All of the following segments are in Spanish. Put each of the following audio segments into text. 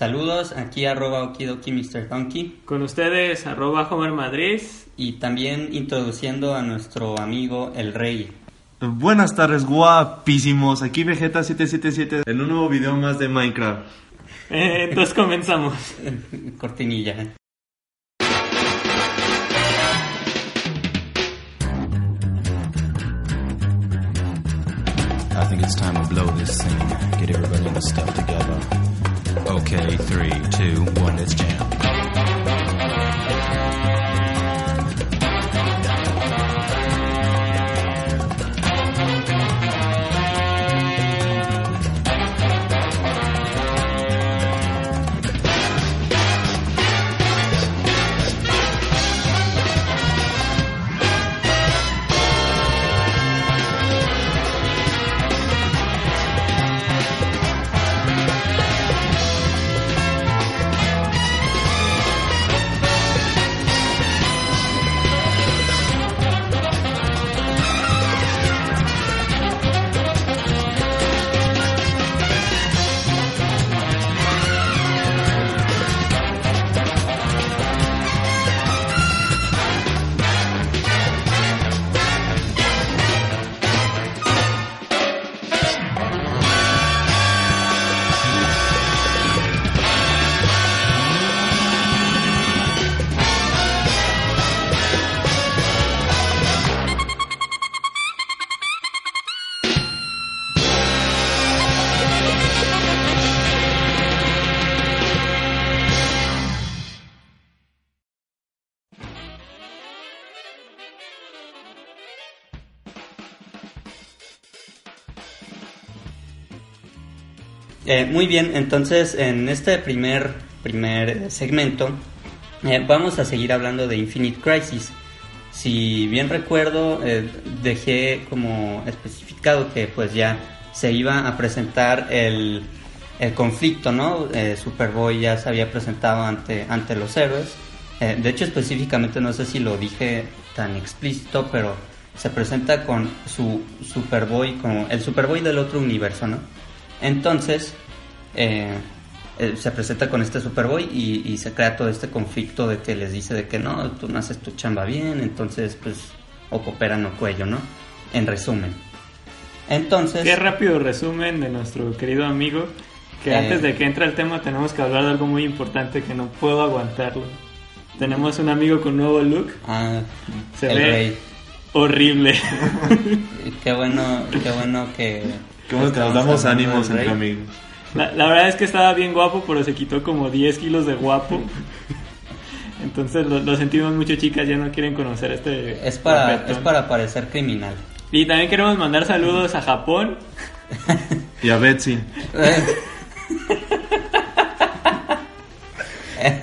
Saludos, aquí arroba okidoki Mr. Donkey. Con ustedes, arroba Homer Madrid. Y también introduciendo a nuestro amigo El Rey. Buenas tardes, guapísimos. Aquí Vegeta777 en un nuevo video más de Minecraft. Eh, entonces comenzamos. Cortinilla. I think it's time to blow this scene. Get everybody in the stuff together. Okay, three, two, one, let's jam. Eh, muy bien, entonces en este primer, primer segmento eh, vamos a seguir hablando de Infinite Crisis. Si bien recuerdo, eh, dejé como especificado que pues ya se iba a presentar el, el conflicto, ¿no? Superboy ya se había presentado ante, ante los héroes. De hecho, específicamente no sé si lo dije tan explícito, pero se presenta con su Superboy, como el Superboy del otro universo, ¿no? Entonces, eh, eh, se presenta con este Superboy y, y, se crea todo este conflicto de que les dice de que no, tú no haces tu chamba bien, entonces pues o cooperan o cuello, ¿no? En resumen. Entonces... Qué rápido resumen de nuestro querido amigo, que Eh. antes de que entre el tema tenemos que hablar de algo muy importante que no puedo aguantarlo. Tenemos un amigo con nuevo look, Ah, se el ve rey. horrible. Qué bueno, qué bueno que... Qué bueno que nos damos ánimos entre amigos. La, la verdad es que estaba bien guapo, pero se quitó como 10 kilos de guapo. Entonces lo, lo sentimos mucho, chicas, ya no quieren conocer este. Es para, es para parecer criminal. Y también queremos mandar saludos a Japón. Y a Betsy.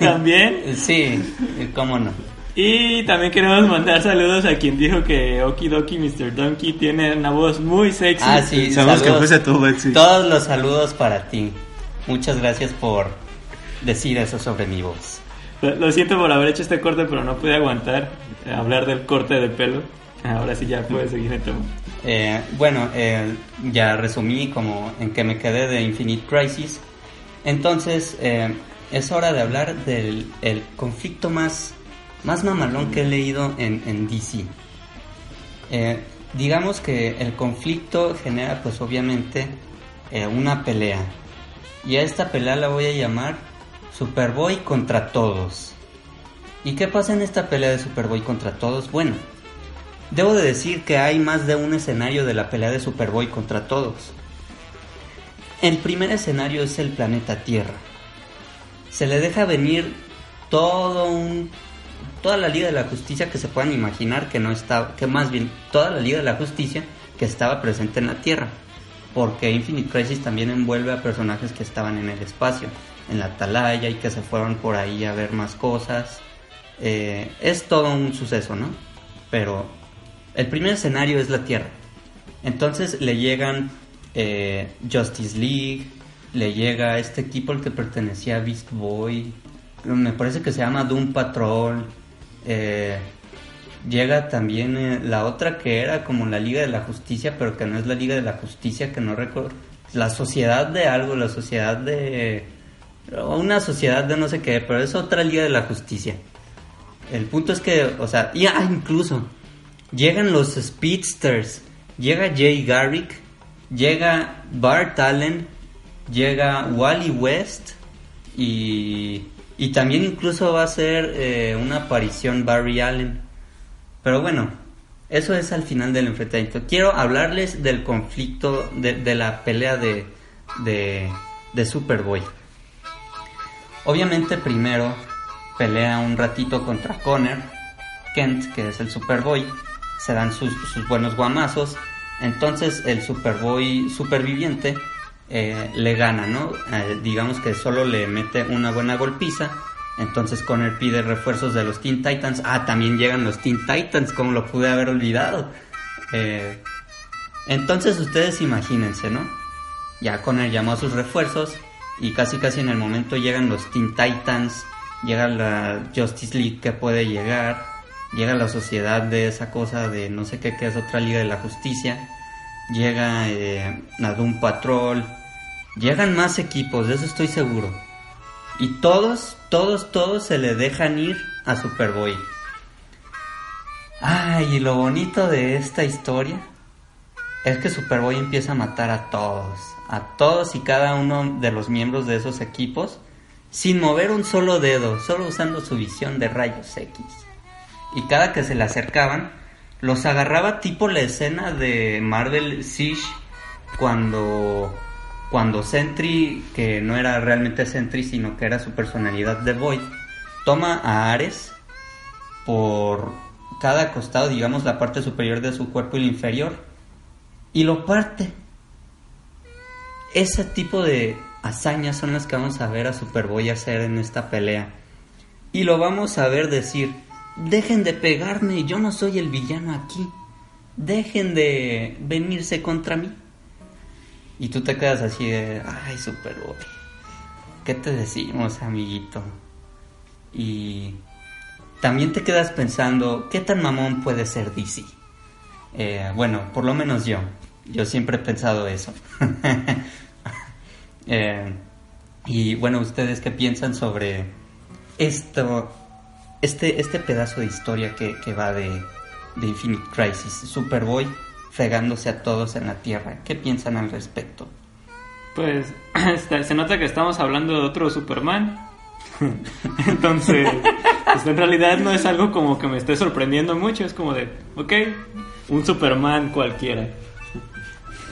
También. Sí, cómo no. Y también queremos mandar saludos a quien dijo que Okidoki Mr. Donkey tiene una voz muy sexy. Ah, sí, Sabemos que fuese tú, Betsy. Todos los saludos para ti. Muchas gracias por decir eso sobre mi voz. Lo, lo siento por haber hecho este corte, pero no pude aguantar eh, hablar del corte de pelo. Ahora sí ya puedes seguir el tema. Eh, bueno, eh, ya resumí como en que me quedé de Infinite Crisis. Entonces, eh, es hora de hablar del el conflicto más, más mamalón que he leído en, DC. Eh, digamos que el conflicto genera pues obviamente eh, una pelea. Y a esta pelea la voy a llamar Superboy contra todos. ¿Y qué pasa en esta pelea de Superboy contra todos? Bueno, Debo de decir que hay más de un escenario de la pelea de Superboy contra todos. El primer escenario es el planeta Tierra. Se le deja venir todo un toda la Liga de la Justicia que se puedan imaginar que no estaba, que más bien toda la Liga de la Justicia que estaba presente en la Tierra, porque Infinite Crisis también envuelve a personajes que estaban en el espacio, en la Atalaya y que se fueron por ahí a ver más cosas. Eh, es todo un suceso, ¿no? Pero el primer escenario es la Tierra. Entonces le llegan eh, Justice League, le llega este equipo al que pertenecía Beast Boy, me parece que se llama Doom Patrol, eh, llega también eh, la otra que era como la Liga de la Justicia, pero que no es la Liga de la Justicia, que no recuerdo, la sociedad de algo, la sociedad de... una sociedad de no sé qué, pero es otra Liga de la Justicia. El punto es que, o sea, y ah, incluso llegan los Speedsters, llega Jay Garrick, llega Bart Allen, llega Wally West y, y también incluso va a ser eh, una aparición Barry Allen. Pero bueno, eso es al final del enfrentamiento. Quiero hablarles del conflicto, de, de la pelea de, de, de Superboy. Obviamente primero pelea un ratito contra Connor, Kent, que es el Superboy, se dan sus, sus buenos guamazos, entonces el Superboy superviviente eh, le gana, ¿no? Eh, digamos que solo le mete una buena golpiza, entonces Connor pide refuerzos de los Teen Titans, ah, también llegan los Teen Titans, como lo pude haber olvidado. Eh, entonces ustedes imagínense, ¿no? Ya Connor llamó a sus refuerzos y casi casi en el momento llegan los Teen Titans, llega la Justice League que puede llegar, llega la sociedad de esa cosa de no sé qué que es otra Liga de la Justicia, llega eh, Doom Patrol, llegan más equipos, de eso estoy seguro. Y todos, todos, todos se le dejan ir a Superboy. Ay, y lo bonito de esta historia es que Superboy empieza a matar a todos, a todos y cada uno de los miembros de esos equipos, sin mover un solo dedo, solo usando su visión de rayos X. Y cada que se le acercaban, los agarraba tipo la escena de Marvel Siege cuando cuando Sentry, que no era realmente Sentry, sino que era su personalidad de Void, toma a Ares por cada costado, digamos la parte superior de su cuerpo y la inferior, y lo parte. Ese tipo de hazañas son las que vamos a ver a Superboy hacer en esta pelea. Y lo vamos a ver decir, dejen de pegarme, yo no soy el villano aquí. Dejen de venirse contra mí. Y tú te quedas así de, ay, Superboy. ¿Qué te decimos, amiguito? Y también te quedas pensando, ¿qué tan mamón puede ser DC? Eh, bueno, por lo menos yo. Yo siempre he pensado eso. Eh, y bueno, ¿ustedes qué piensan sobre esto, este, este pedazo de historia que, que va de, de Infinite Crisis? Superboy fregándose a todos en la Tierra. ¿Qué piensan al respecto? Pues este, se nota que estamos hablando de otro Superman. Entonces, pues, en realidad no es algo como que me esté sorprendiendo mucho. Es como de, ok, un Superman cualquiera.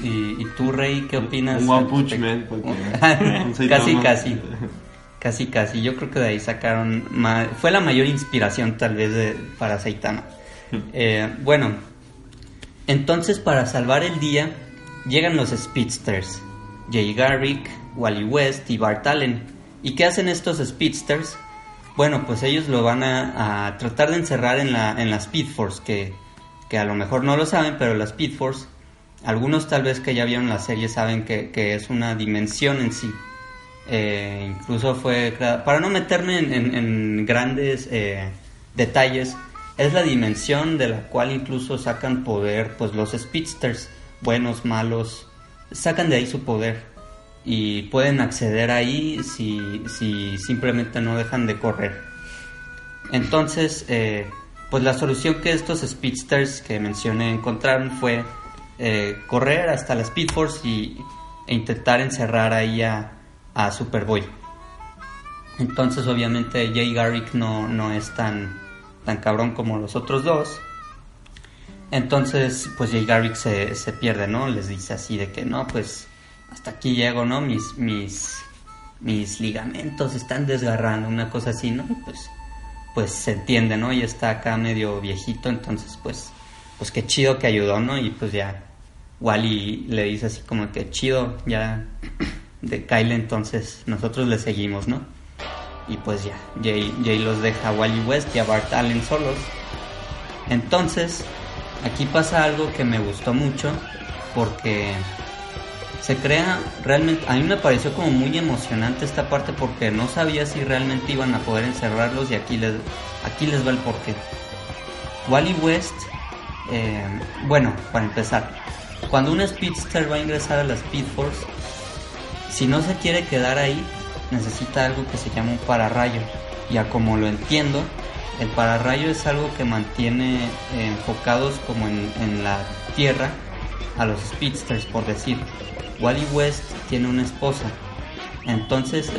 ¿Y, y tú, Rey, qué opinas? Un One Punch? Man, cualquiera. Un casi, casi. Casi, casi. Yo creo que de ahí sacaron. ma- Fue la mayor inspiración, tal vez, de- para Saitama. Eh, bueno, entonces, para salvar el día, llegan los Speedsters: Jay Garrick, Wally West y Bart Allen. ¿Y qué hacen estos Speedsters? Bueno, pues ellos lo van a, tratar de encerrar en la, en la Speed Force, que, que a lo mejor no lo saben, pero la Speed Force, algunos tal vez que ya vieron la serie saben que, que es una dimensión en sí. Eh, incluso fue para no meterme en, en- en grandes eh, detalles, es la dimensión de la cual incluso sacan poder pues los speedsters, buenos, malos, sacan de ahí su poder y pueden acceder ahí si, si simplemente no dejan de correr. Entonces, eh, pues la solución que estos speedsters que mencioné encontraron fue eh, correr hasta la Speed Force y, e intentar encerrar ahí a, a Superboy. Entonces, obviamente, Jay Garrick no, no es tan, tan cabrón como los otros dos. Entonces, pues Jay Garrick se, se pierde, ¿no? Les dice así de que no, pues hasta aquí llego, ¿no? Mis, mis, mis ligamentos están desgarrando, una cosa así, ¿no? Pues, pues se entiende, ¿no? Y está acá medio viejito, entonces pues, pues qué chido que ayudó, ¿no? Y pues ya Wally le dice así como que chido, ya de Kyle, entonces nosotros le seguimos, ¿no? Y pues ya, Jay, Jay los deja a Wally West y a Bart Allen solos. Entonces, aquí pasa algo que me gustó mucho porque se crea realmente, a mí me pareció como muy emocionante esta parte porque no sabía si realmente iban a poder encerrarlos y aquí les, aquí les va el porqué. Wally West, eh, bueno, para empezar, cuando un Speedster va a ingresar a la Speed Force, si no se quiere quedar ahí, necesita algo que se llama un pararrayo. Ya como lo entiendo, el pararrayo es algo que mantiene eh, enfocados como en, la tierra a los speedsters, por decir. Wally West tiene una esposa. Entonces,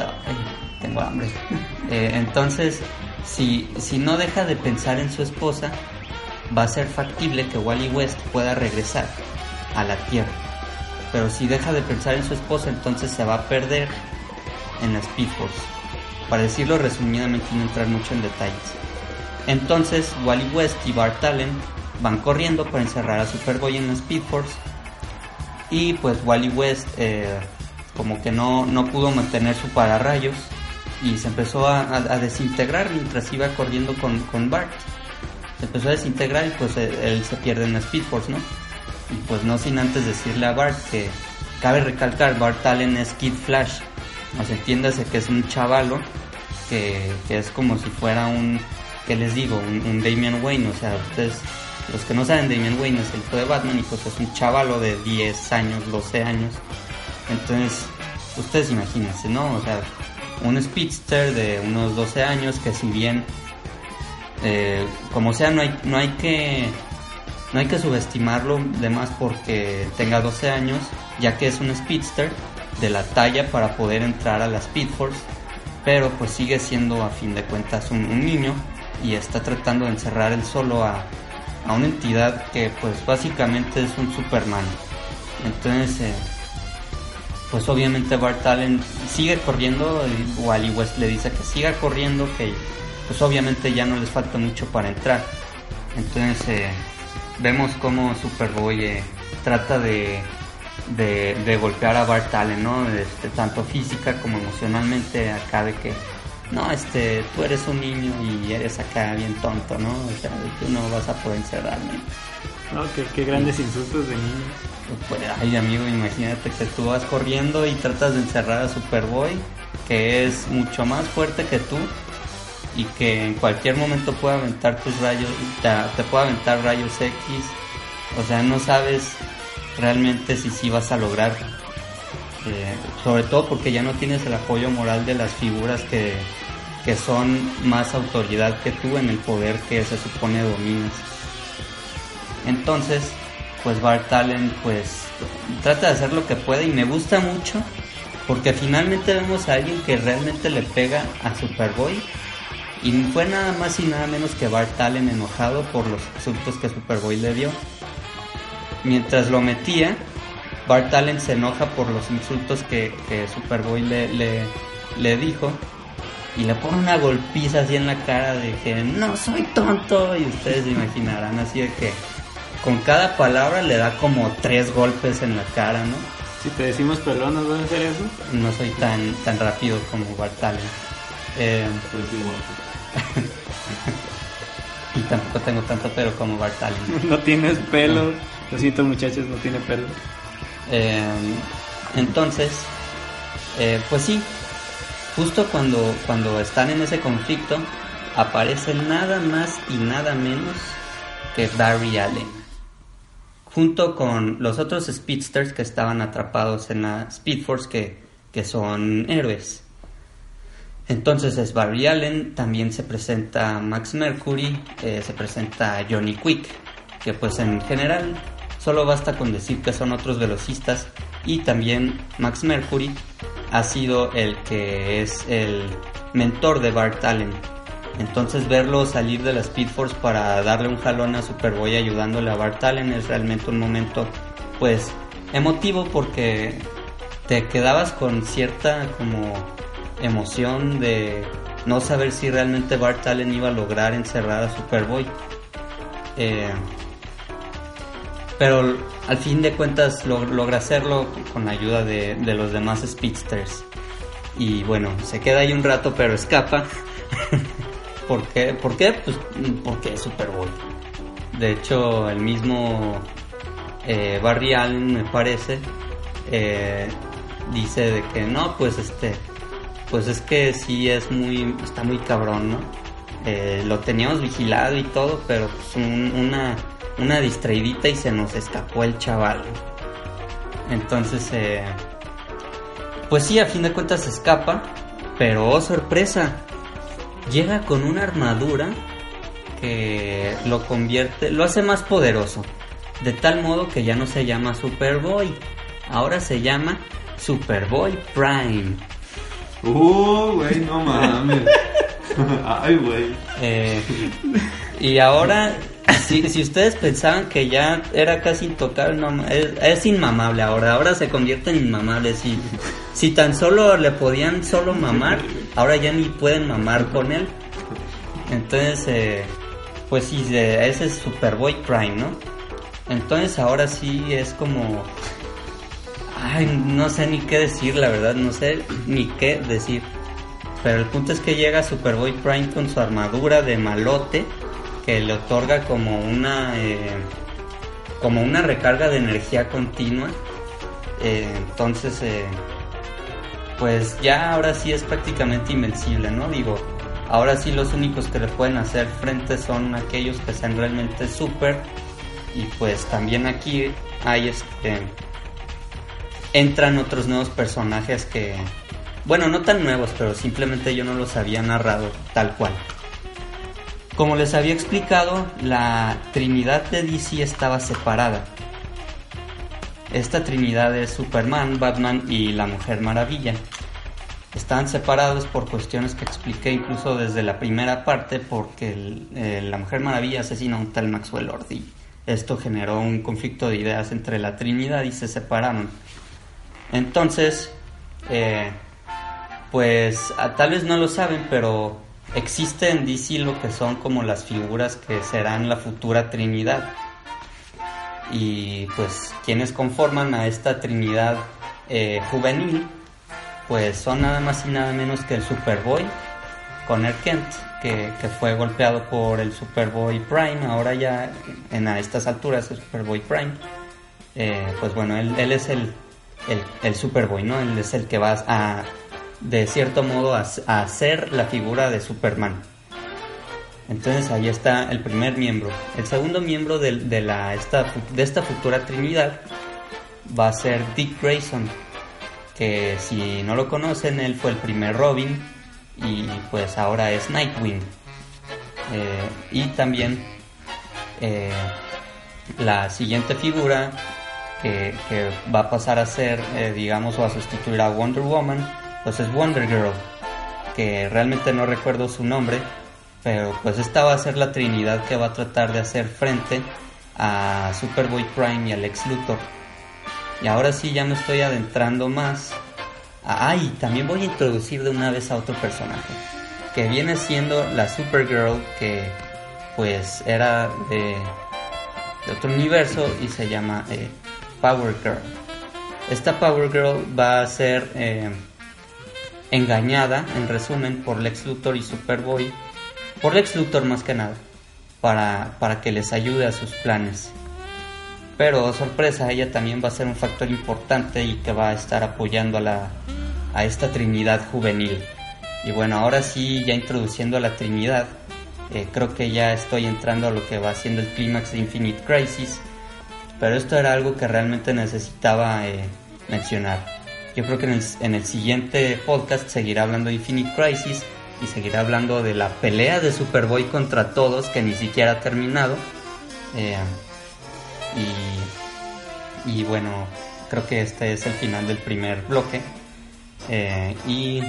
tengo hambre. Eh, entonces, si, si no deja de pensar en su esposa, va a ser factible que Wally West pueda regresar a la Tierra. Pero si deja de pensar en su esposa, entonces se va a perder en la Speed Force. Para decirlo resumidamente y no entrar mucho en detalles. Entonces, Wally West y Bart Allen van corriendo para encerrar a Superboy en la Speed Force. Y pues Wally West eh, como que no, no pudo mantener su pararrayos y se empezó a, a- desintegrar mientras iba corriendo con, con Bart. Se empezó a desintegrar y pues él, él se pierde en la Speed Force, ¿no? Y pues no sin antes decirle a Bart que cabe recalcar, Bart Allen es Kid Flash. O sea, entiéndase que es un chavalo que, que es como si fuera un, ¿qué les digo? Un, Damian Wayne. O sea, ustedes, los que no saben, Damian Wayne es el hijo de Batman y pues es un chavalo de 10 años, 12 años. Entonces, ustedes imagínense, ¿no? O sea, un speedster de unos 12 años que si bien, eh, como sea, no hay, no hay que... No hay que subestimarlo de más porque tenga 12 años, ya que es un speedster de la talla para poder entrar a la Speed Force, pero pues sigue siendo a fin de cuentas un, niño y está tratando de encerrar él solo a, a una entidad que pues básicamente es un Superman. Entonces, eh, pues obviamente Bart Allen sigue corriendo, y Wally West le dice que siga corriendo, que pues obviamente ya no les falta mucho para entrar. Entonces eh, vemos cómo Superboy eh, trata de, de, de golpear a Bart Allen, ¿no? Este, tanto física como emocionalmente acá de que no, este, tú eres un niño y eres acá bien tonto, ¿no? O sea, tú no vas a poder encerrarme. No, qué, qué grandes insultos de niños. Pues, ay amigo, imagínate que tú vas corriendo y tratas de encerrar a Superboy, que es mucho más fuerte que tú y que en cualquier momento puede aventar tus rayos, te, te puede aventar rayos X. O sea, no sabes realmente si sí vas a lograr. eh, sobre todo porque ya no tienes el apoyo moral de las figuras que, que son más autoridad que tú en el poder que se supone dominas. Entonces, pues Bart Allen pues trata de hacer lo que puede y me gusta mucho porque finalmente vemos a alguien que realmente le pega a Superboy y fue nada más y nada menos que Bart Allen enojado por los insultos que Superboy le dio. Mientras lo metía, Bart Allen se enoja por los insultos que, que Superboy le, le, le dijo y le pone una golpiza así en la cara de que no soy tonto y ustedes se imaginarán así de que con cada palabra le da como tres golpes en la cara, ¿no? Si te decimos pelón, ¿nos vas a hacer eso? No soy tan, tan rápido como Bart Allen. Eh, y tampoco tengo tanto pelo como Bart Allen. No tienes pelo. Lo siento, muchachos, no tiene pelo. Eh, entonces, eh, pues sí, justo cuando, cuando están en ese conflicto, aparece nada más y nada menos que Barry Allen. Junto con los otros Speedsters que estaban atrapados en la Speed Force, que, que son héroes. Entonces es Barry Allen, también se presenta Max Mercury, eh, se presenta Johnny Quick, que pues en general solo basta con decir que son otros velocistas y también Max Mercury ha sido el que es el mentor de Bart Allen. Entonces verlo salir de la Speed Force para darle un jalón a Superboy ayudándole a Bart Allen es realmente un momento pues emotivo porque te quedabas con cierta como emoción de no saber si realmente Bart Allen iba a lograr encerrar a Superboy. Eh, pero al fin de cuentas log- logra hacerlo con la ayuda de, de los demás Speedsters. Y bueno, se queda ahí un rato pero escapa. ¿Por qué? ¿Por qué? Pues porque es Superboy. De hecho, el mismo eh, Barry Allen, me parece, eh, dice de que no, pues este, pues es que sí es muy, está muy cabrón, ¿no? Eh, lo teníamos vigilado y todo, pero pues un- una, una distraidita y se nos escapó el chaval. Entonces, eh, pues sí, a fin de cuentas se escapa Pero oh sorpresa, llega con una armadura que lo convierte, lo hace más poderoso. De tal modo que ya no se llama Superboy, ahora se llama Superboy Prime. Uh, güey, no mames. Ay, güey. Eh, y ahora, si, si ustedes pensaban que ya era casi intocable, es, inmamable ahora. Ahora se convierte en inmamable. Si, si tan solo le podían solo mamar, ahora ya ni pueden mamar con él. Entonces, eh, pues sí, ese es Superboy Prime, ¿no? Entonces ahora sí es como... Ay, no sé ni qué decir, la verdad, no sé ni qué decir. Pero el punto es que llega Superboy Prime con su armadura de malote que le otorga como una eh, como una recarga de energía continua. Eh, entonces, eh, pues ya ahora sí es prácticamente invencible, ¿no? Digo, ahora sí los únicos que le pueden hacer frente son aquellos que sean realmente super. Y pues también aquí hay este entran otros nuevos personajes que bueno, no tan nuevos, pero simplemente yo no los había narrado tal cual. Como les había explicado, la Trinidad de DC estaba separada. Esta Trinidad es Superman, Batman y la Mujer Maravilla. Estaban separados por cuestiones que expliqué incluso desde la primera parte porque eh, la Mujer Maravilla asesina a un tal Maxwell Lord y esto generó un conflicto de ideas entre la Trinidad y se separaron. Entonces, eh, pues a- tal vez no lo saben, pero existe en DC lo que son como las figuras que serán la futura Trinidad. Y pues quienes conforman a esta Trinidad eh, juvenil, pues son nada más y nada menos que el Superboy, Connor Kent, que, fue golpeado por el Superboy Prime, ahora ya en a estas alturas el Superboy Prime. Eh, pues bueno, él, él es el, el, el Superboy, ¿no? Él es el que va a, de cierto modo, a, a hacer la figura de Superman. Entonces ahí está el primer miembro. El segundo miembro de, de la, esta, de esta futura Trinidad va a ser Dick Grayson, que si no lo conocen, él fue el primer Robin y pues ahora es Nightwing. Eh, y también eh, la siguiente figura que, que va a pasar a ser, eh, digamos, o a sustituir a Wonder Woman, pues es Wonder Girl, que realmente no recuerdo su nombre, pero pues esta va a ser la trinidad que va a tratar de hacer frente a Superboy Prime y a Lex Luthor. Y ahora sí ya me estoy adentrando más. Ah, ah, y también voy a introducir de una vez a otro personaje, que viene siendo la Supergirl, que pues era de, de otro universo y se llama eh, Power Girl. Esta Power Girl va a ser eh, engañada, en resumen, por Lex Luthor y Superboy, por Lex Luthor más que nada, para, para que les ayude a sus planes. Pero sorpresa, ella también va a ser un factor importante y que va a estar apoyando a, la, a esta Trinidad juvenil. Y bueno, ahora sí, ya introduciendo a la Trinidad, eh, creo que ya estoy entrando a lo que va siendo el clímax de Infinite Crisis. Pero esto era algo que realmente necesitaba eh, mencionar. Yo creo que en el, en el siguiente podcast seguirá hablando de Infinite Crisis y seguirá hablando de la pelea de Superboy contra todos que ni siquiera ha terminado. Eh, y, bueno, creo que este es el final del primer bloque. Eh, y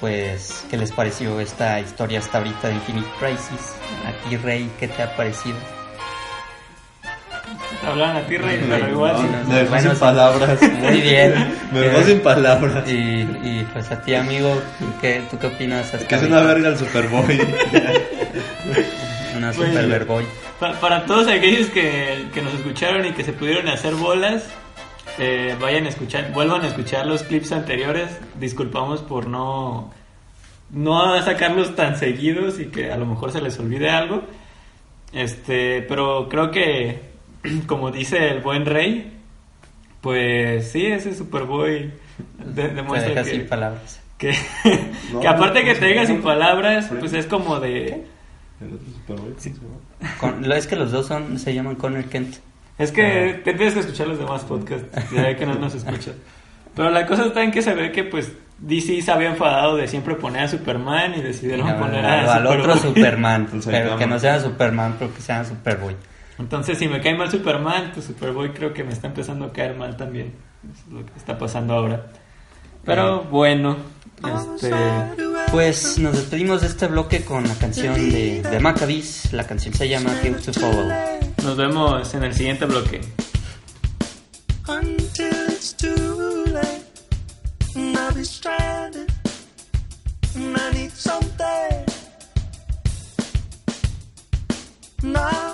pues, ¿qué les pareció esta historia hasta ahorita de Infinite Crisis? A ti, Rey, ¿qué te ha parecido? Te hablan a ti, Rey, pero igual. Me dejó Bueno, sin palabras. Muy bien. Me dejó sin palabras. Y, y pues a ti, amigo, ¿qué, ¿tú qué opinas? hasta Que es una verga el Superboy. Una Pues, Superboy. Pa- para todos aquellos que, que nos escucharon y que se pudieron hacer bolas, eh, vayan a escuchar, vuelvan a escuchar los clips anteriores. Disculpamos por no, no sacarlos tan seguidos y que a lo mejor se les olvide algo. Este, pero creo que, como dice el buen rey, pues sí, ese Superboy de- Te demuestra deja que, sin palabras. que, No, que aparte no, que no, te diga no, sin no. palabras, ¿Qué? pues es como de... ¿El otro Superboy? ¿Cómo se llama? Con- lo es que los dos son se llaman Connor Kent. Es que te tienes que escuchar los demás podcasts, ya que no nos escuchas. Pero la cosa está en que se ve que pues DC se había enfadado de siempre poner a Superman y decidieron al, poner a al otro Superboy. Superman, Entonces, pero que no sea Superman, pero que sea Superboy. Entonces, si me cae mal Superman, pues Superboy creo que me está empezando a caer mal también. Eso es lo que está pasando ahora. Pero bueno, este. Pues nos despedimos de este bloque con la canción de, de Maccabees. La canción se llama Hill to Follow. Nos vemos en el siguiente bloque. until it's too late. And I'll be stranded. And I need something. Now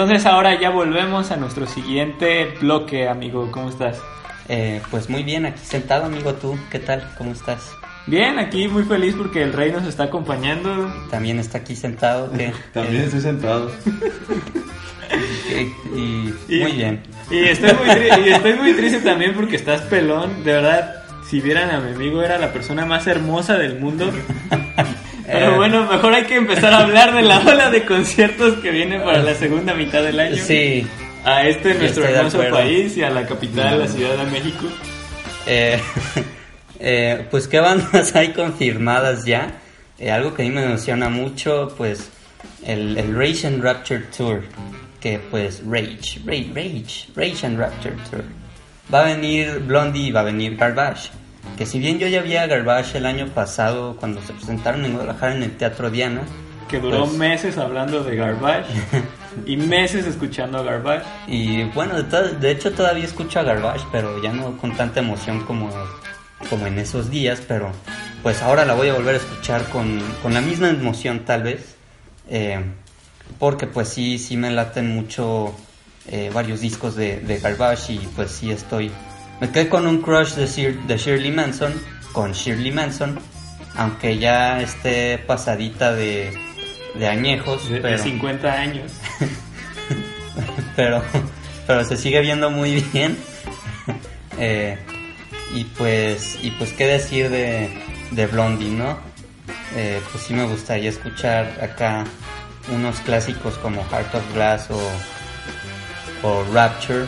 Entonces, ahora ya volvemos a nuestro siguiente bloque, amigo. ¿Cómo estás? Eh, pues muy bien, aquí sentado, amigo, tú, ¿qué tal? ¿Cómo estás? Bien, aquí muy feliz porque el rey nos está acompañando. También está aquí sentado, que También estoy sentado. y, Y- muy bien. Y estoy, muy y estoy muy triste también porque estás pelón. De verdad, si vieran a mi amigo, era la persona más hermosa del mundo. Pero Eh. bueno, mejor hay que empezar a hablar de la ola de conciertos que viene para la segunda mitad del año. Sí, A este nuestro hermoso país y a la capital, la Ciudad de México. Eh, eh, pues qué bandas hay confirmadas ya. Eh, algo que a mí me emociona mucho, pues el, el Rage and Rapture Tour. Que pues Rage, Rage, Rage, Rage and Rapture Tour. Va a venir Blondie y va a venir Garbage. Que si bien yo ya vi a Garbage el año pasado cuando se presentaron en Guadalajara en el Teatro Diana, Que duró Pues- meses hablando de Garbage. y meses escuchando Garbage. Y bueno, de hecho todavía escucho a Garbage, pero ya no con tanta emoción como, como en esos días, pero pues ahora la voy a volver a escuchar con, con la misma emoción tal vez, eh, porque pues sí, sí me laten mucho eh, varios discos de, de Garbage y pues sí estoy... Me quedé con un crush de, de Shirley Manson, con Shirley Manson, aunque ya esté pasadita de, de añejos, De, de pero... 50 años. pero, pero se sigue viendo muy bien. Eh, y pues, y pues qué decir de, de Blondie, ¿no? Eh, pues sí me gustaría escuchar acá unos clásicos como Heart of Glass o, o Rapture,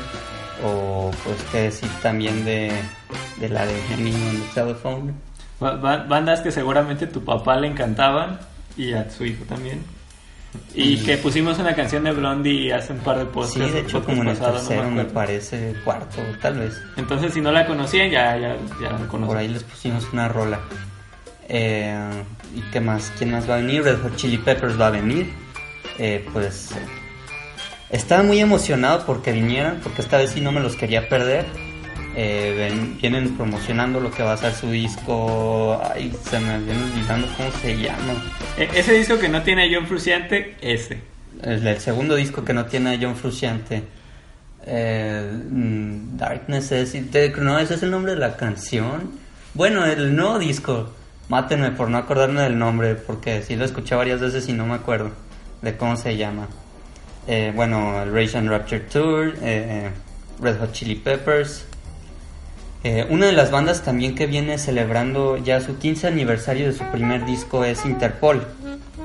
o pues qué decir también de, de la de Hanging on the Telephone. Ba- ba- Bandas que seguramente tu papá le encantaban y a su hijo también. Y que pusimos una canción de Blondie hace un par de podcasts. Sí, de hecho como en el pasado, no tercero me acuerdo. parece, cuarto tal vez. Entonces, si no la conocían, ya, ya, ya la conocen. Por ahí les pusimos una rola. Eh, ¿Y qué más? ¿Quién más va a venir? Red Hot Chili Peppers va a venir. Eh, pues estaba muy emocionado porque vinieran, porque esta vez sí no me los quería perder. Eh, ven- vienen promocionando lo que va a ser su disco. Ay, se me viene olvidando cómo se llama. E- ese disco que no tiene a John Frusciante, ese. El, el segundo disco que no tiene a John Frusciante. Eh, mm, Darkness es. No, ese es el nombre de la canción. Bueno, el nuevo disco. Mátenme por no acordarme del nombre, porque sí lo escuché varias veces y no me acuerdo de cómo se llama. Eh, bueno, el Rage and Rapture Tour, eh, Red Hot Chili Peppers. Eh, una de las bandas también que viene celebrando ya su 15 aniversario de su primer disco es Interpol.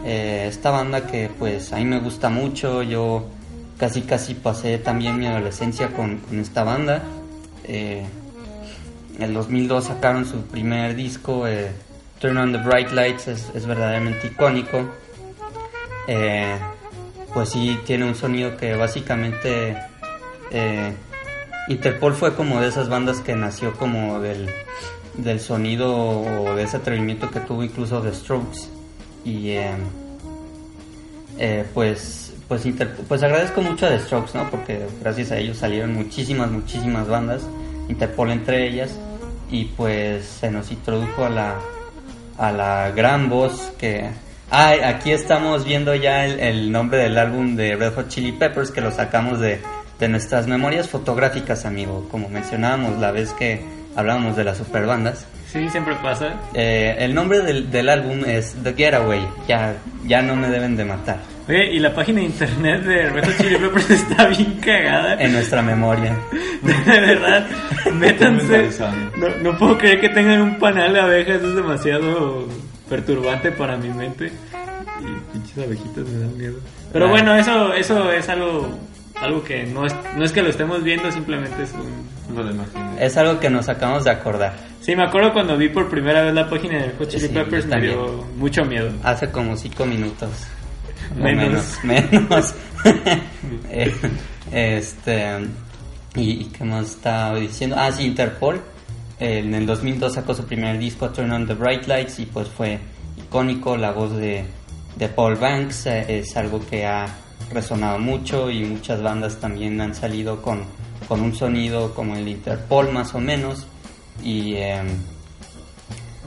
Eh, esta banda que pues a mí me gusta mucho, yo casi casi pasé también mi adolescencia con, con esta banda. Eh, en el 2002 sacaron su primer disco, eh, Turn on the Bright Lights, es, es verdaderamente icónico. Eh, pues sí, tiene un sonido que básicamente... eh, Interpol fue como de esas bandas que nació como del, del sonido o de ese atrevimiento que tuvo incluso The Strokes. Y eh, eh, pues, pues, pues agradezco mucho a The Strokes, ¿no? Porque gracias a ellos salieron muchísimas, muchísimas bandas, Interpol entre ellas. Y pues se nos introdujo a la, a la gran voz que... Ah, aquí estamos viendo ya el, el nombre del álbum de Red Hot Chili Peppers que lo sacamos de, de nuestras memorias fotográficas, amigo. Como mencionábamos la vez que hablábamos de las superbandas. Sí, siempre pasa. Eh, el nombre del, del álbum es The Getaway. Ya, ya no me deben de matar. Oye, y la página de internet de Red Hot Chili Peppers está bien cagada. En nuestra memoria. De verdad, métanse. no puedo creer que tengan un panal de abejas, es demasiado perturbante para mi mente. Y pinches abejitas me dan miedo. Pero Ah. bueno, eso eso es algo algo que no es, no es que lo estemos viendo, simplemente es un... Lo imaginé. Es algo que nos acabamos de acordar. Sí, me acuerdo cuando vi por primera vez la página de Hot Chili Sí, Peppers, me dio mucho miedo. Hace como cinco minutos. Menos. Menos. menos. Eh, este. ¿Y, y qué más estaba diciendo? Ah, sí, Interpol. Eh, en el 2002 sacó su primer disco, Turn on the Bright Lights, y pues fue icónico. La voz de, Paul Banks eh, es algo que ha resonado mucho y muchas bandas también han salido con, con un sonido como el Interpol, más o menos. Y. em,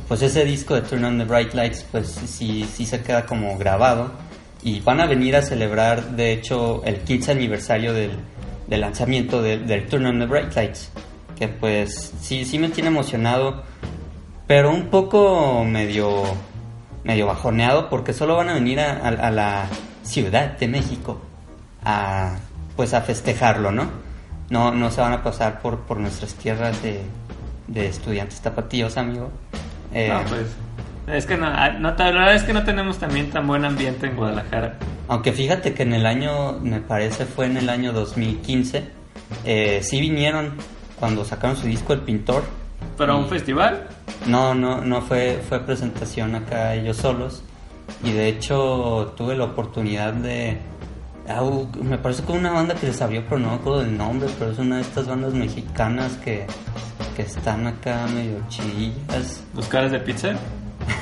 pues ese disco de Turn on the Bright Lights pues sí, sí se queda como grabado y van a venir a celebrar de hecho el 15 aniversario del, lanzamiento de- del Turn on the Bright Lights que pues sí, sí me tiene emocionado pero un poco medio medio bajoneado porque solo van a venir a, a- a la Ciudad de México a pues a festejarlo, ¿no? No, no se van a pasar por, por nuestras tierras de, de estudiantes tapatíos, amigo. Eh, No, pues. Es que no, ah, no, la verdad es que no tenemos también tan buen ambiente en Guadalajara. Aunque fíjate que en el año, me parece fue en el año 2015, eh, sí vinieron cuando sacaron su disco El Pintor. Pero a un festival, No, no, no fue, fue presentación acá ellos solos. Y de hecho tuve la oportunidad de... me parece que una banda que les abrió, pero no me acuerdo del nombre, pero es una de estas bandas mexicanas que, que están acá medio chillas. los caras de pizza.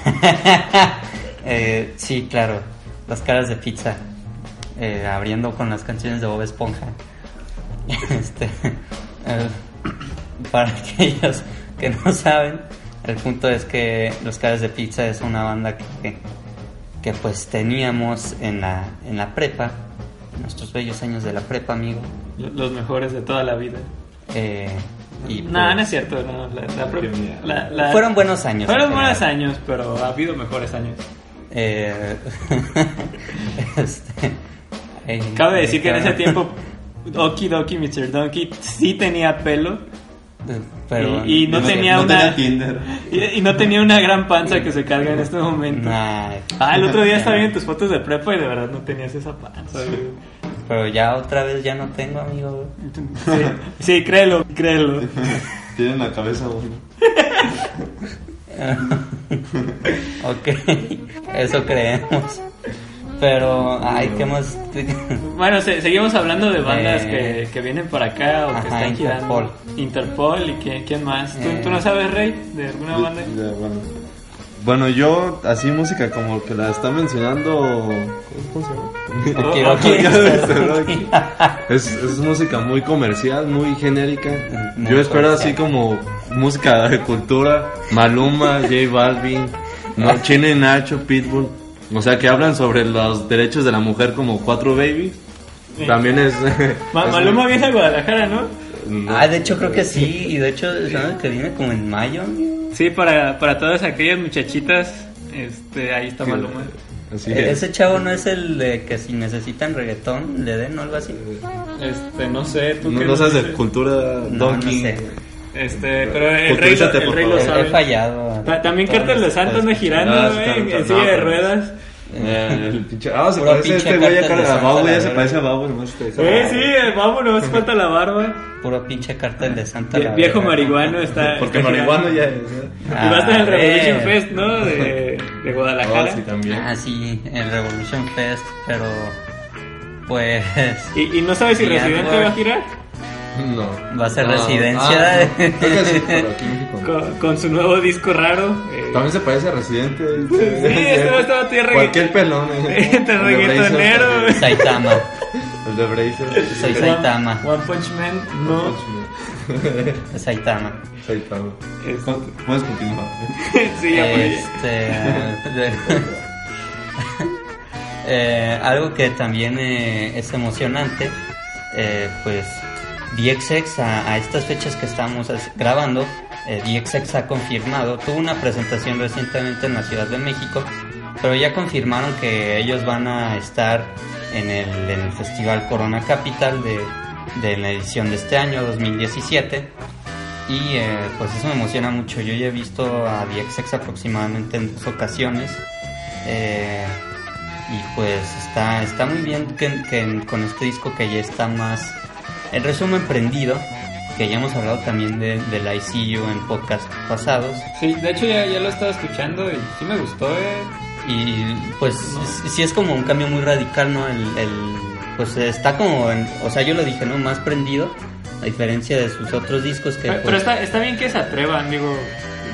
Eh, sí, claro, las caras de pizza. eh, abriendo con las canciones de Bob Esponja. Este, eh, para aquellos que no saben, el punto es que Los Caras de Pizza es una banda que, que pues teníamos en la, en la prepa, en nuestros bellos años de la prepa, amigo. Los mejores de toda la vida. Eh, y No, pues, no es cierto. No, la- la la- la- Fueron buenos años. Fueron en buenos años, pero ha habido mejores años. Eh, este, eh, Cabe decir que en ese tiempo Okidoki Mr. Donkey sí tenía pelo Pero, y, y no, No- tenía no una Tinder. y, y no tenía una gran panza que se carga en este momento. Nah, Ah, el otro día estaba viendo tus fotos de prepa y de verdad no tenías esa panza. güey. pero ya otra vez ya no tengo, amigo. Sí, sí, créelo, créelo. Tienen la cabeza uno. ok, eso creemos. Pero, ay, ¿qué más? Bueno, se- seguimos hablando de bandas Eh, que, que vienen para acá o que ajá, están Interpol. girando. Interpol y quién, quién más. ¿Tú, Eh. tú no sabes, Rey, de alguna banda? Ya, bueno. Bueno, yo, así música como que la está mencionando. ¿Cómo se llama? Oh. Es, es música muy comercial, muy genérica. Muy Yo espero comercial. así como música de cultura, Maluma, J Balvin, no, Nacho, Pitbull. O sea, que hablan sobre los derechos de la mujer como Cuatro Baby. También es... Ma- es Maluma muy- viene a Guadalajara, ¿no? No. Ah, de hecho creo que sí, y de hecho, ¿sabes que viene como en mayo? Sí, para, para todas aquellas muchachitas, este, ahí está Maluma. Así E- es. Ese chavo no es el de que si necesitan reggaetón le den o algo así. Este, no sé, tú No, qué no sabes de cultura No, no donkey. sé. Este, pero el rey, lo, el rey lo sabe. he fallado. Ta- También Cartel de Santa anda cosas. girando, Ah, güey, en silla de ruedas. Eh, el pinche- Ah, se parece este güey acá a la ya se parece a Babo, nomás te- Eh, sí, eh, vámonos, falta la barba. Puro pinche cartel de Santa. La viejo marihuano está. Porque está marihuano ya Y va a estar en el Ah, Revolution eh. Fest, ¿no? De, de Guadalajara. Oh, sí, también. Ah, sí, el Revolution Fest, pero pues y, y no sabes si Y Residente va a girar No. Va a ser No. residencia Ah, no. Creo que sí, pero aquí en México. no. con, con su nuevo disco raro. eh, También se parece a Residente. Sí, este va a estar tierra- Cualquier pelón. eh. Este El de reggaetonero, Bracer güey. Saitama. El de Bracer. Soy One- Saitama. One Punch Man, no. Saitama. Saitama. Es- Puedes continuar. sí, ya. Este, eh, algo que también eh, es emocionante, eh, pues DXX a, estas fechas que estamos grabando, eh, DXX ha confirmado, tuvo una presentación recientemente en la Ciudad de México, pero ya confirmaron que ellos van a estar en el, Festival Corona Capital de, la edición de este año, 2017. Y eh, pues eso me emociona mucho. Yo ya he visto a DXX aproximadamente en dos ocasiones. eh, y pues está, está muy bien que con este disco que ya está más, en resumen, prendido. Que ya hemos hablado también de, del ICU en podcast pasados. Sí, de hecho ya, ya lo estaba escuchando y sí me gustó, eh. Y pues sí- sí es como un cambio muy radical, ¿no? El, el- pues está como, en- o sea, yo lo dije, ¿no? Más prendido, a diferencia de sus otros discos que... Pero, pues, pero está, está bien que se atrevan, digo.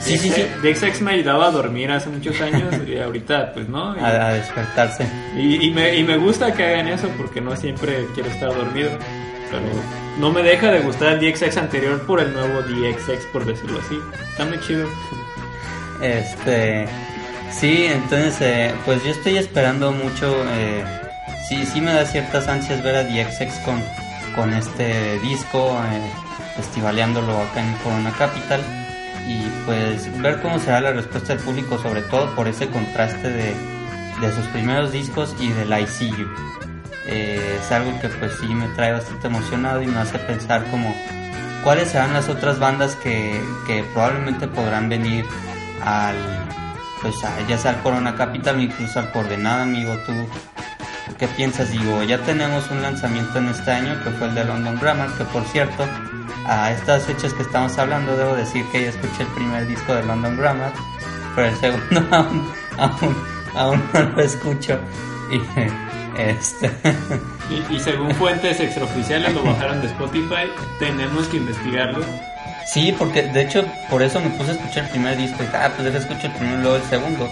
Sí, sí, sí. DXX me ayudaba a dormir hace muchos años y ahorita pues no. Y, a, a despertarse. y- y me, y me gusta que hagan eso porque no siempre quiero estar dormido. No me deja de gustar el DXX anterior por el nuevo DXX, por decirlo así. Está muy chido. Este, sí, entonces, eh, pues yo estoy esperando mucho. Eh, sí, sí me da ciertas ansias ver a DXX con, con este disco, eh, festivaleándolo acá en Corona Capital. Y pues ver cómo será la respuesta del público, sobre todo por ese contraste de, de sus primeros discos y del ICU. Eh, es algo que pues sí me trae bastante emocionado y me hace pensar como cuáles serán las otras bandas que, que probablemente podrán venir al pues a- ya sea al Corona Capital incluso al Coordenada amigo tú qué piensas digo ya tenemos un lanzamiento en este año que fue el de London Grammar que por cierto a estas fechas que estamos hablando debo decir que ya escuché el primer disco de London Grammar pero el segundo aún aún, aún no lo escucho. Y este Y, y según fuentes extraoficiales lo bajaron de Spotify. Tenemos que investigarlo. Sí, porque de hecho por eso me puse a escuchar el primer disco y ah, pues deja escuchar el primero y luego el segundo.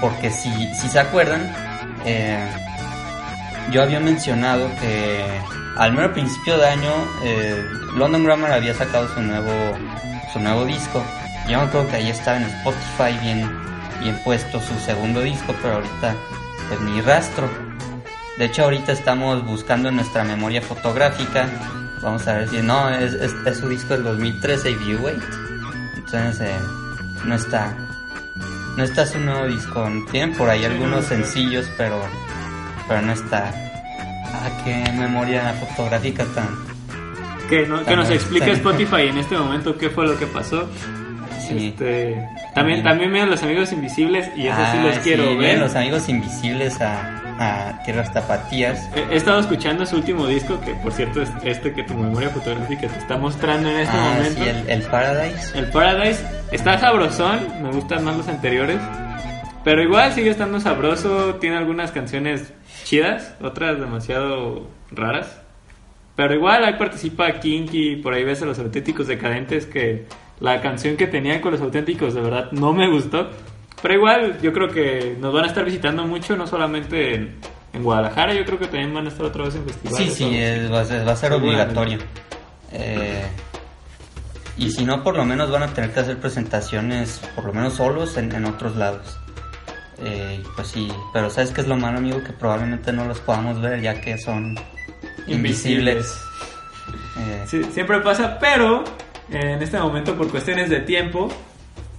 Porque si, si se acuerdan, eh, yo había mencionado que al mero principio de año eh, London Grammar había sacado su nuevo su nuevo disco. Yo me acuerdo que ahí estaba en Spotify bien, bien puesto su segundo disco, pero ahorita pues ni rastro. De hecho ahorita estamos buscando en nuestra memoria fotográfica. Vamos a ver si no, es, es, es su disco del 2013 y View Wait. Entonces eh, no está no está su nuevo disco. Tienen por ahí algunos sencillos, pero pero no está. Ah, qué memoria fotográfica tan. Que, no- que Tan nos mal, explique tan- Spotify en este momento qué fue lo que pasó. Sí. Este, también, también miren los amigos invisibles y eso sí Ah, los quiero vienen ver. los amigos invisibles a, a Tierras Tapatías. He he estado escuchando su último disco, que por cierto es este que tu memoria fotográfica te está mostrando en este ah, momento. sí, el, el Paradise. El Paradise está sabrosón, me gustan más los anteriores. Pero igual sigue estando sabroso, tiene algunas canciones chidas, otras demasiado raras. Pero igual ahí participa Kinky, por ahí ves a los auténticos decadentes que la canción que tenían con los auténticos de verdad no me gustó. Pero igual yo creo que nos van a estar visitando mucho, no solamente en, en Guadalajara, yo creo que también van a estar otra vez en festivales. Sí, sí, es- va a ser, va a ser obligatorio. Eh, y si no, por lo menos van a tener que hacer presentaciones, por lo menos solos, en, en otros lados. Eh, pues sí, pero ¿sabes qué es lo malo, amigo? Que probablemente no los podamos ver ya que son invisibles. Eh, Sí, siempre pasa, pero eh, en este momento por cuestiones de tiempo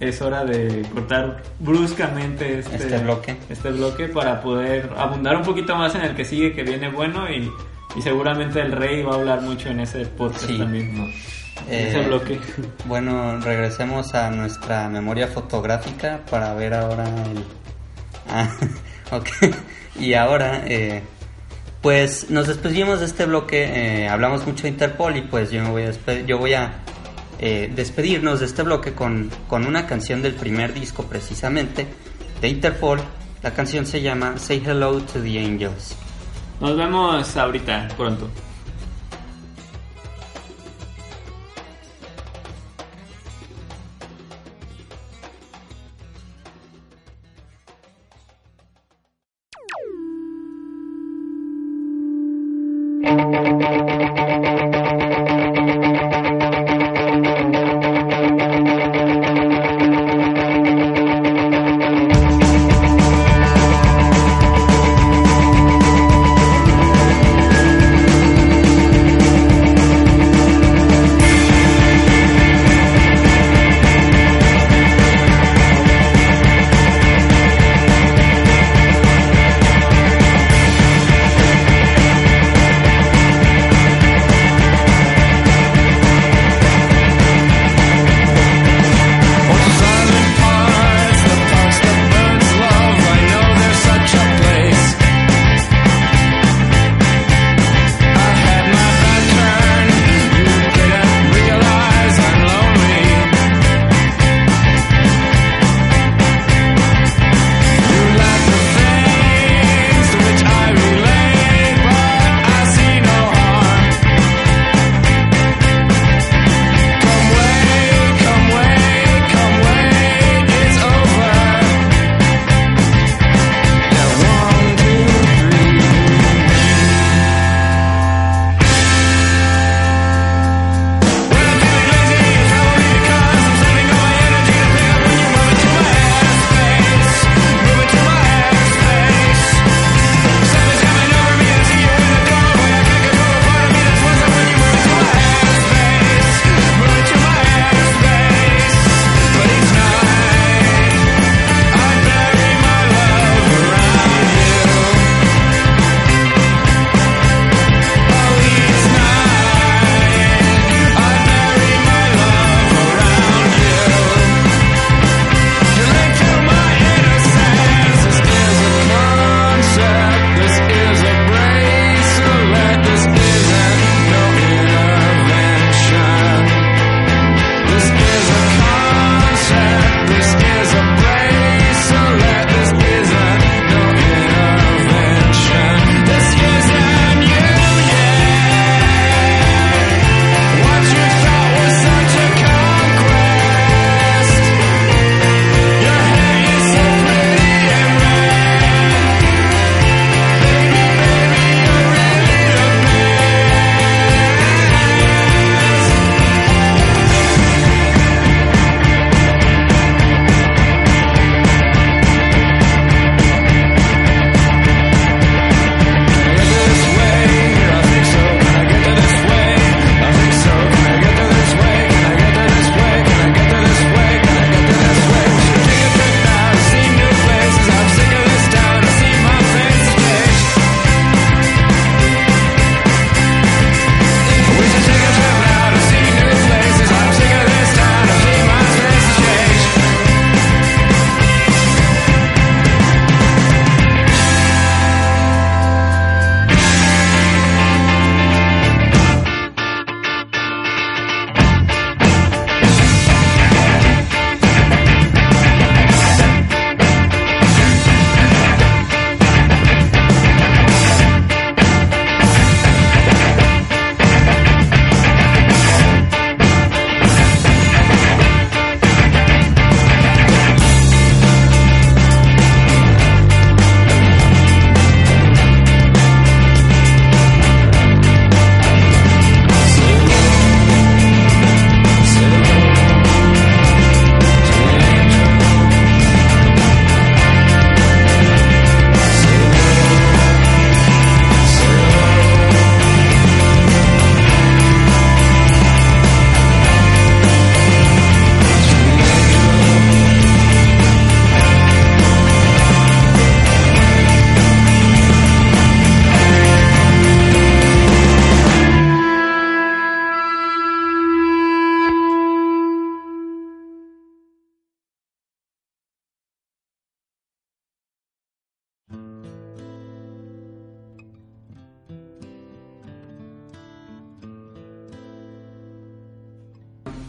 es hora de cortar bruscamente este, Este bloque. este bloque para poder abundar un poquito más en el que sigue, que viene bueno y, y seguramente el rey va a hablar mucho en ese podcast Sí. también, ¿no? En Eh, ese bloque. Bueno, regresemos a nuestra memoria fotográfica para ver ahora el... Ah, ok. Y ahora, eh, pues nos despedimos de este bloque, eh, hablamos mucho de Interpol y pues yo, me voy a, yo voy a eh, despedirnos de este bloque con, con una canción del primer disco precisamente de Interpol. La canción se llama Say Hello to the Angels. Nos vemos ahorita, pronto.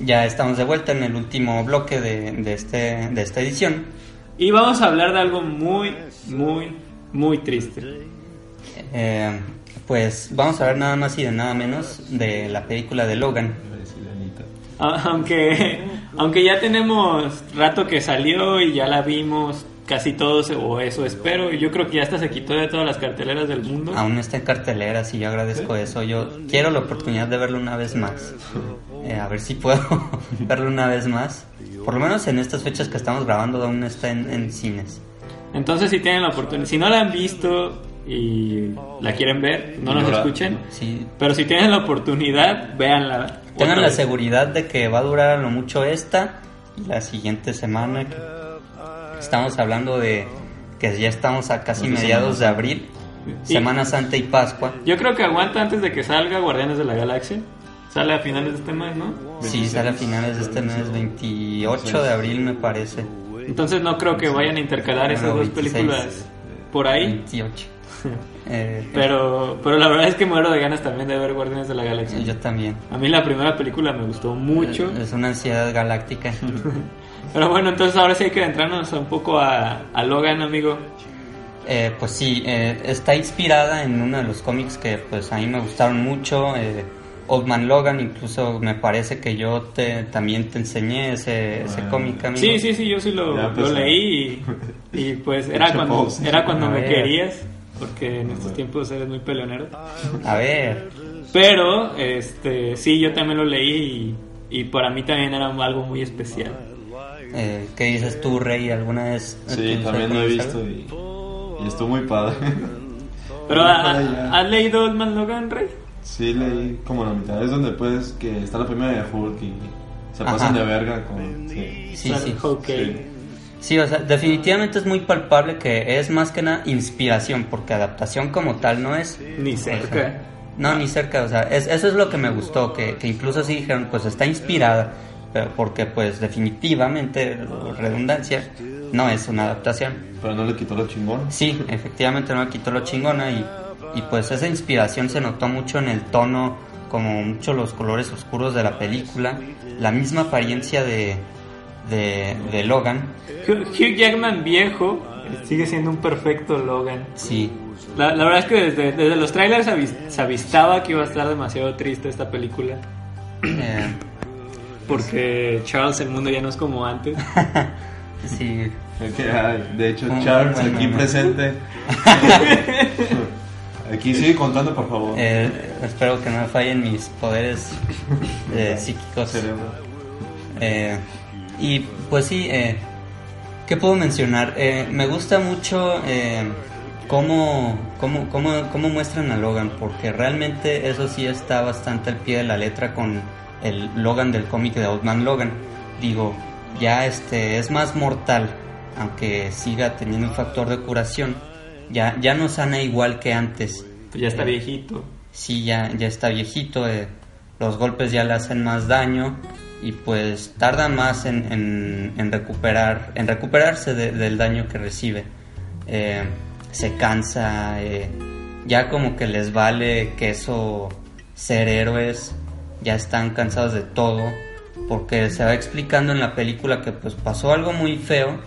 Ya estamos de vuelta en el último bloque de, de este, de esta edición. Y vamos a hablar de algo muy, muy, muy triste. Eh, pues vamos a ver nada más y de nada menos de la película de Logan. A- Aunque, aunque ya tenemos rato que salió y ya la vimos casi todos, o eso espero, y yo creo que ya hasta se quitó de todas las carteleras del mundo. Aún está en cartelera, y yo agradezco eso. Yo quiero la oportunidad de verlo una vez más. Eh, a ver si puedo verlo una vez más. Por lo menos en estas fechas que estamos grabando aún está en, en cines. Entonces si tienen la oportunidad, si no la han visto y la quieren ver, no nos escuchen. Sí, Pero si tienen la oportunidad, véanla. tengan la vez. seguridad de que va a durar a lo mucho esta y la siguiente semana. que estamos hablando de que ya estamos a casi Dos mediados de abril, Y- Semana Santa y Pascua. Yo creo que aguanta antes de que salga Guardianes de la Galaxia. Sale a finales de este mes, ¿no? Sí, sale a finales de este mes, 28 de abril me parece. Entonces no creo que vayan a intercalar esas Bueno, dos 26. películas por ahí. 28. Eh, Pero, pero la verdad es que muero de ganas también de ver Guardianes de la Galaxia. yo también. A mí la primera película me gustó mucho. Es una ansiedad galáctica. Pero bueno, entonces ahora sí hay que adentrarnos un poco a, a Logan, amigo. Eh, pues sí, eh, está inspirada en uno de los cómics que pues a mí me gustaron mucho. eh, Old Man Logan, incluso me parece que yo te, también te enseñé ese, ese cómic, amigo. Sí, sí, sí, yo sí lo, Ya lo empezó. leí y, y pues era cuando, era cuando A me ver. querías, porque en estos tiempos eres muy peleonero. A ver, Pero, este, sí, yo también lo leí y, y para mí también era algo muy especial. Eh, ¿qué dices tú, Rey? ¿Alguna vez? Sí, también lo he visto y, y estuvo muy padre. Pero, ¿ha- para allá. ¿has leído Man Logan, Rey? Sí, leí como la mitad. Es donde pues que está la primera de Hulk y se Ajá. pasan de verga con... Sí. Sí, sí. Ok. Sí. Sí, o sea, definitivamente es muy palpable que es más que nada inspiración, porque adaptación como tal no es. Ni cerca. No, ni cerca, o sea, es- eso es lo que me gustó, que, que incluso sí dijeron, pues está inspirada, porque pues definitivamente, redundancia, no es una adaptación. Pero no le quitó lo chingón. Sí, efectivamente no me quitó lo chingona y, y pues esa inspiración se notó mucho en el tono, como mucho los colores oscuros de la película, la misma apariencia de, de, de Logan, Hugh Jackman viejo sigue siendo un perfecto Logan. sí, La, la verdad es que desde, desde los trailers se avistaba que iba a estar demasiado triste esta película. eh, Porque Charles el mundo ya no es como antes. sí, ay, de hecho, Charles bueno, aquí presente. aquí sigue contando, por favor. eh, espero que no me fallen mis poderes eh, psíquicos. Cerebro. Eh, y pues sí, eh, ¿qué puedo mencionar? Eh, me gusta mucho eh, cómo, cómo, cómo, cómo muestran a Logan, porque realmente eso sí está bastante al pie de la letra con el Logan del cómic de Old Man Logan. Digo, ya este es más mortal, aunque siga teniendo un factor de curación. Ya, ya no sana igual que antes. Pues ya está Eh, viejito. sí ya, ya está viejito, eh, los golpes ya le hacen más daño y pues tarda más en, en- en recuperar, en recuperarse de- del daño que recibe. Eh, se cansa, ya como que les vale que eso ser héroes, ya están cansados de todo, porque se va explicando en la película que pues pasó algo muy feo,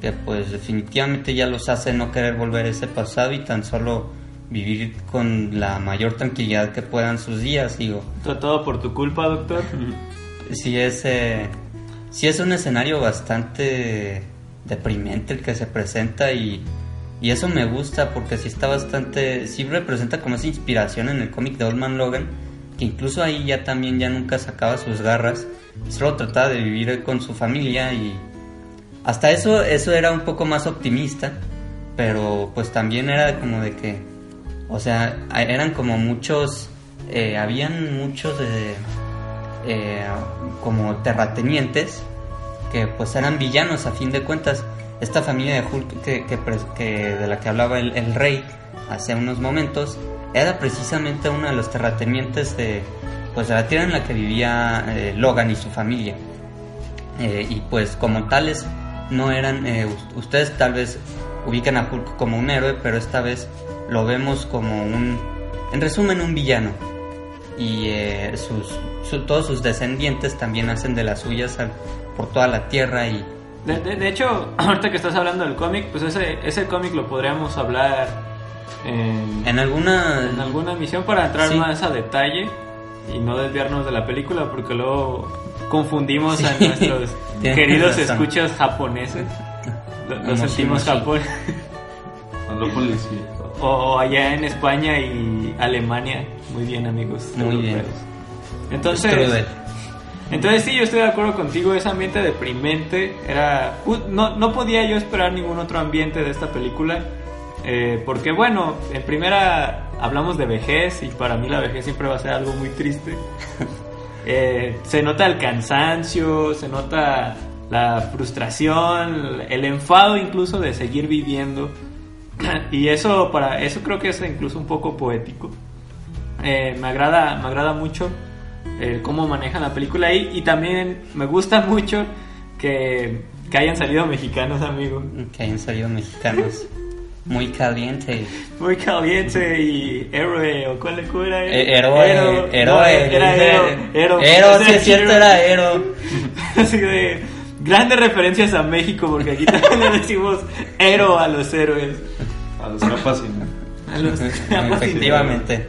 que pues definitivamente ya los hace no querer volver a ese pasado y tan solo vivir con la mayor tranquilidad que puedan sus días, digo. Todo por tu culpa, doctor. Sí es, eh, sí es un escenario bastante deprimente el que se presenta y, y eso me gusta porque sí está bastante, sí representa como esa inspiración en el cómic de Old Man Logan, incluso ahí ya también ya nunca sacaba sus garras, solo trataba de vivir con su familia y hasta eso, eso era un poco más optimista, pero pues también era como de que, o sea, eran como muchos, eh, habían muchos eh, eh, como terratenientes que pues eran villanos a fin de cuentas. Esta familia de Hulk que, que de la que hablaba el rey hace unos momentos era precisamente uno de los terratenientes de, pues, la tierra en la que vivía eh, Logan y su familia. Eh, y pues como tales no eran eh, us- ustedes tal vez ubican a Hulk como un héroe pero esta vez lo vemos como un en resumen un villano y sus, su- todos sus descendientes también hacen de las suyas al- por toda la tierra y De, de- de hecho, ahorita que estás hablando del cómic, pues ese, ese cómic lo podríamos hablar en, en alguna en alguna emisión para entrar Sí. más a detalle y no desviarnos de la película porque luego confundimos a nuestros queridos razón. escuchas japoneses. Lo, sentimos. Japón. O, o allá en España y Alemania. Muy bien, amigos. Muy bien. Entonces, entonces sí, yo estoy de acuerdo contigo, ese ambiente deprimente era... No, no podía yo esperar ningún otro ambiente de esta película, eh, porque bueno, en primera hablamos de vejez y para mí la vejez siempre va a ser algo muy triste. Eh, se nota el cansancio, se nota la frustración, el enfado incluso de seguir viviendo. Y eso para eso creo que es incluso un poco poético. Eh, me agrada me agrada mucho eh, cómo manejan la película ahí y también me gusta mucho que, que hayan salido mexicanos, amigo. que hayan salido mexicanos muy caliente. Muy caliente y héroe o cuál era él? Eh, héroe Héroe, héroe era héroe, héroe. sí es cierto héroe. era héroe. Así de grandes referencias a México porque aquí también le decimos héroe a los héroes. A los capas y... A los efectivamente.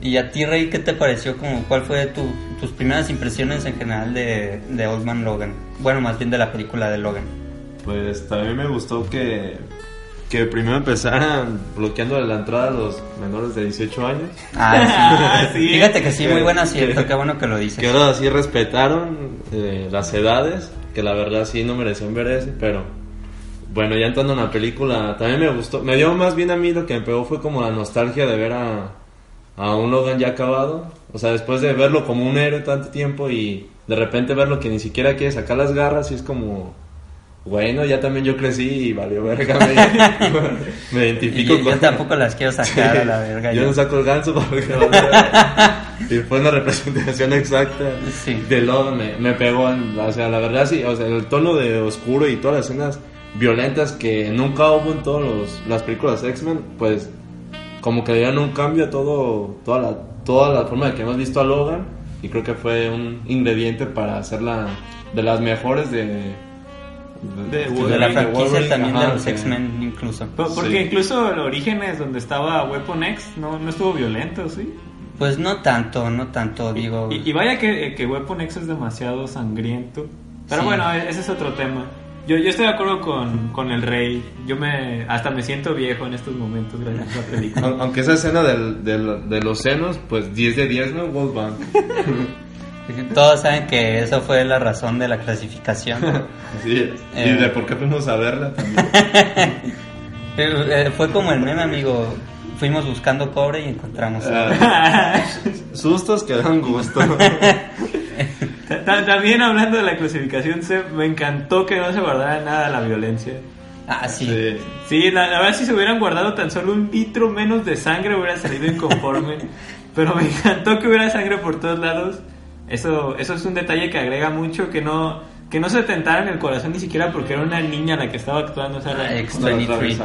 Y a ti Rey qué te pareció como cuál fue tu, tus primeras impresiones en general de, de Old Man Logan bueno más bien de la película de Logan. Pues también me gustó que, que primero empezaran bloqueando la entrada a los menores de 18 años. ah sí, Sí. fíjate que sí muy buen acierto qué bueno que lo dices Que ahora sí respetaron eh, las edades, que la verdad sí no merecían ver ese, pero bueno, ya entrando en la película, también me gustó. Me dio más bien a mí lo que me pegó fue como la nostalgia de ver a, a un Logan ya acabado. O sea, después de verlo como un héroe tanto tiempo y de repente verlo que ni siquiera quiere sacar las garras y es como... Bueno, ya también yo crecí y valió verga. Me, me y identifico yo, yo tampoco las quiero sacar a la verga yo yo. no saco el ganso porque y fue una representación exacta Sí. de Logan me, me pegó en- o sea la verdad sí o sea el tono de oscuro y todas las escenas violentas que nunca hubo en todas las películas X-Men pues como que dieron un cambio a todo toda la toda la forma de que hemos visto a Logan y creo que fue un ingrediente para hacerla de las mejores de De de la Wolverine, franquicia también ajá, de los X-Men incluso Por- Porque Sí. incluso el Orígenes, donde estaba Weapon X, no, no estuvo violento, ¿sí? pues no tanto no tanto digo Y, y vaya que, que Weapon X es demasiado sangriento. Pero Sí. bueno, e- ese es otro tema. Yo, yo estoy de acuerdo con, con el rey. Yo me hasta me siento viejo en estos momentos gracias a la película. Aun- Aunque esa escena del, del- de los senos, pues 10 de 10, ¿no? Wolfgang. Todos saben que eso fue la razón de la clasificación. Sí, Eh. y de por qué fuimos a verla también. Eh, eh, fue como el meme, amigo. Fuimos buscando cobre y encontramos. Ah, sustos que dan gusto. Ta- ta- También hablando de la clasificación C, me encantó que no se guardara nada la violencia. Ah, sí. Sí. Sí, la, la verdad si se hubieran guardado tan solo un litro menos de sangre hubiera salido inconforme. pero me encantó que hubiera sangre por todos lados. Eso, eso es un detalle que agrega mucho, que no, que no se tentara en el corazón ni siquiera porque era una niña la que estaba actuando. O sea, la, Ah, X23.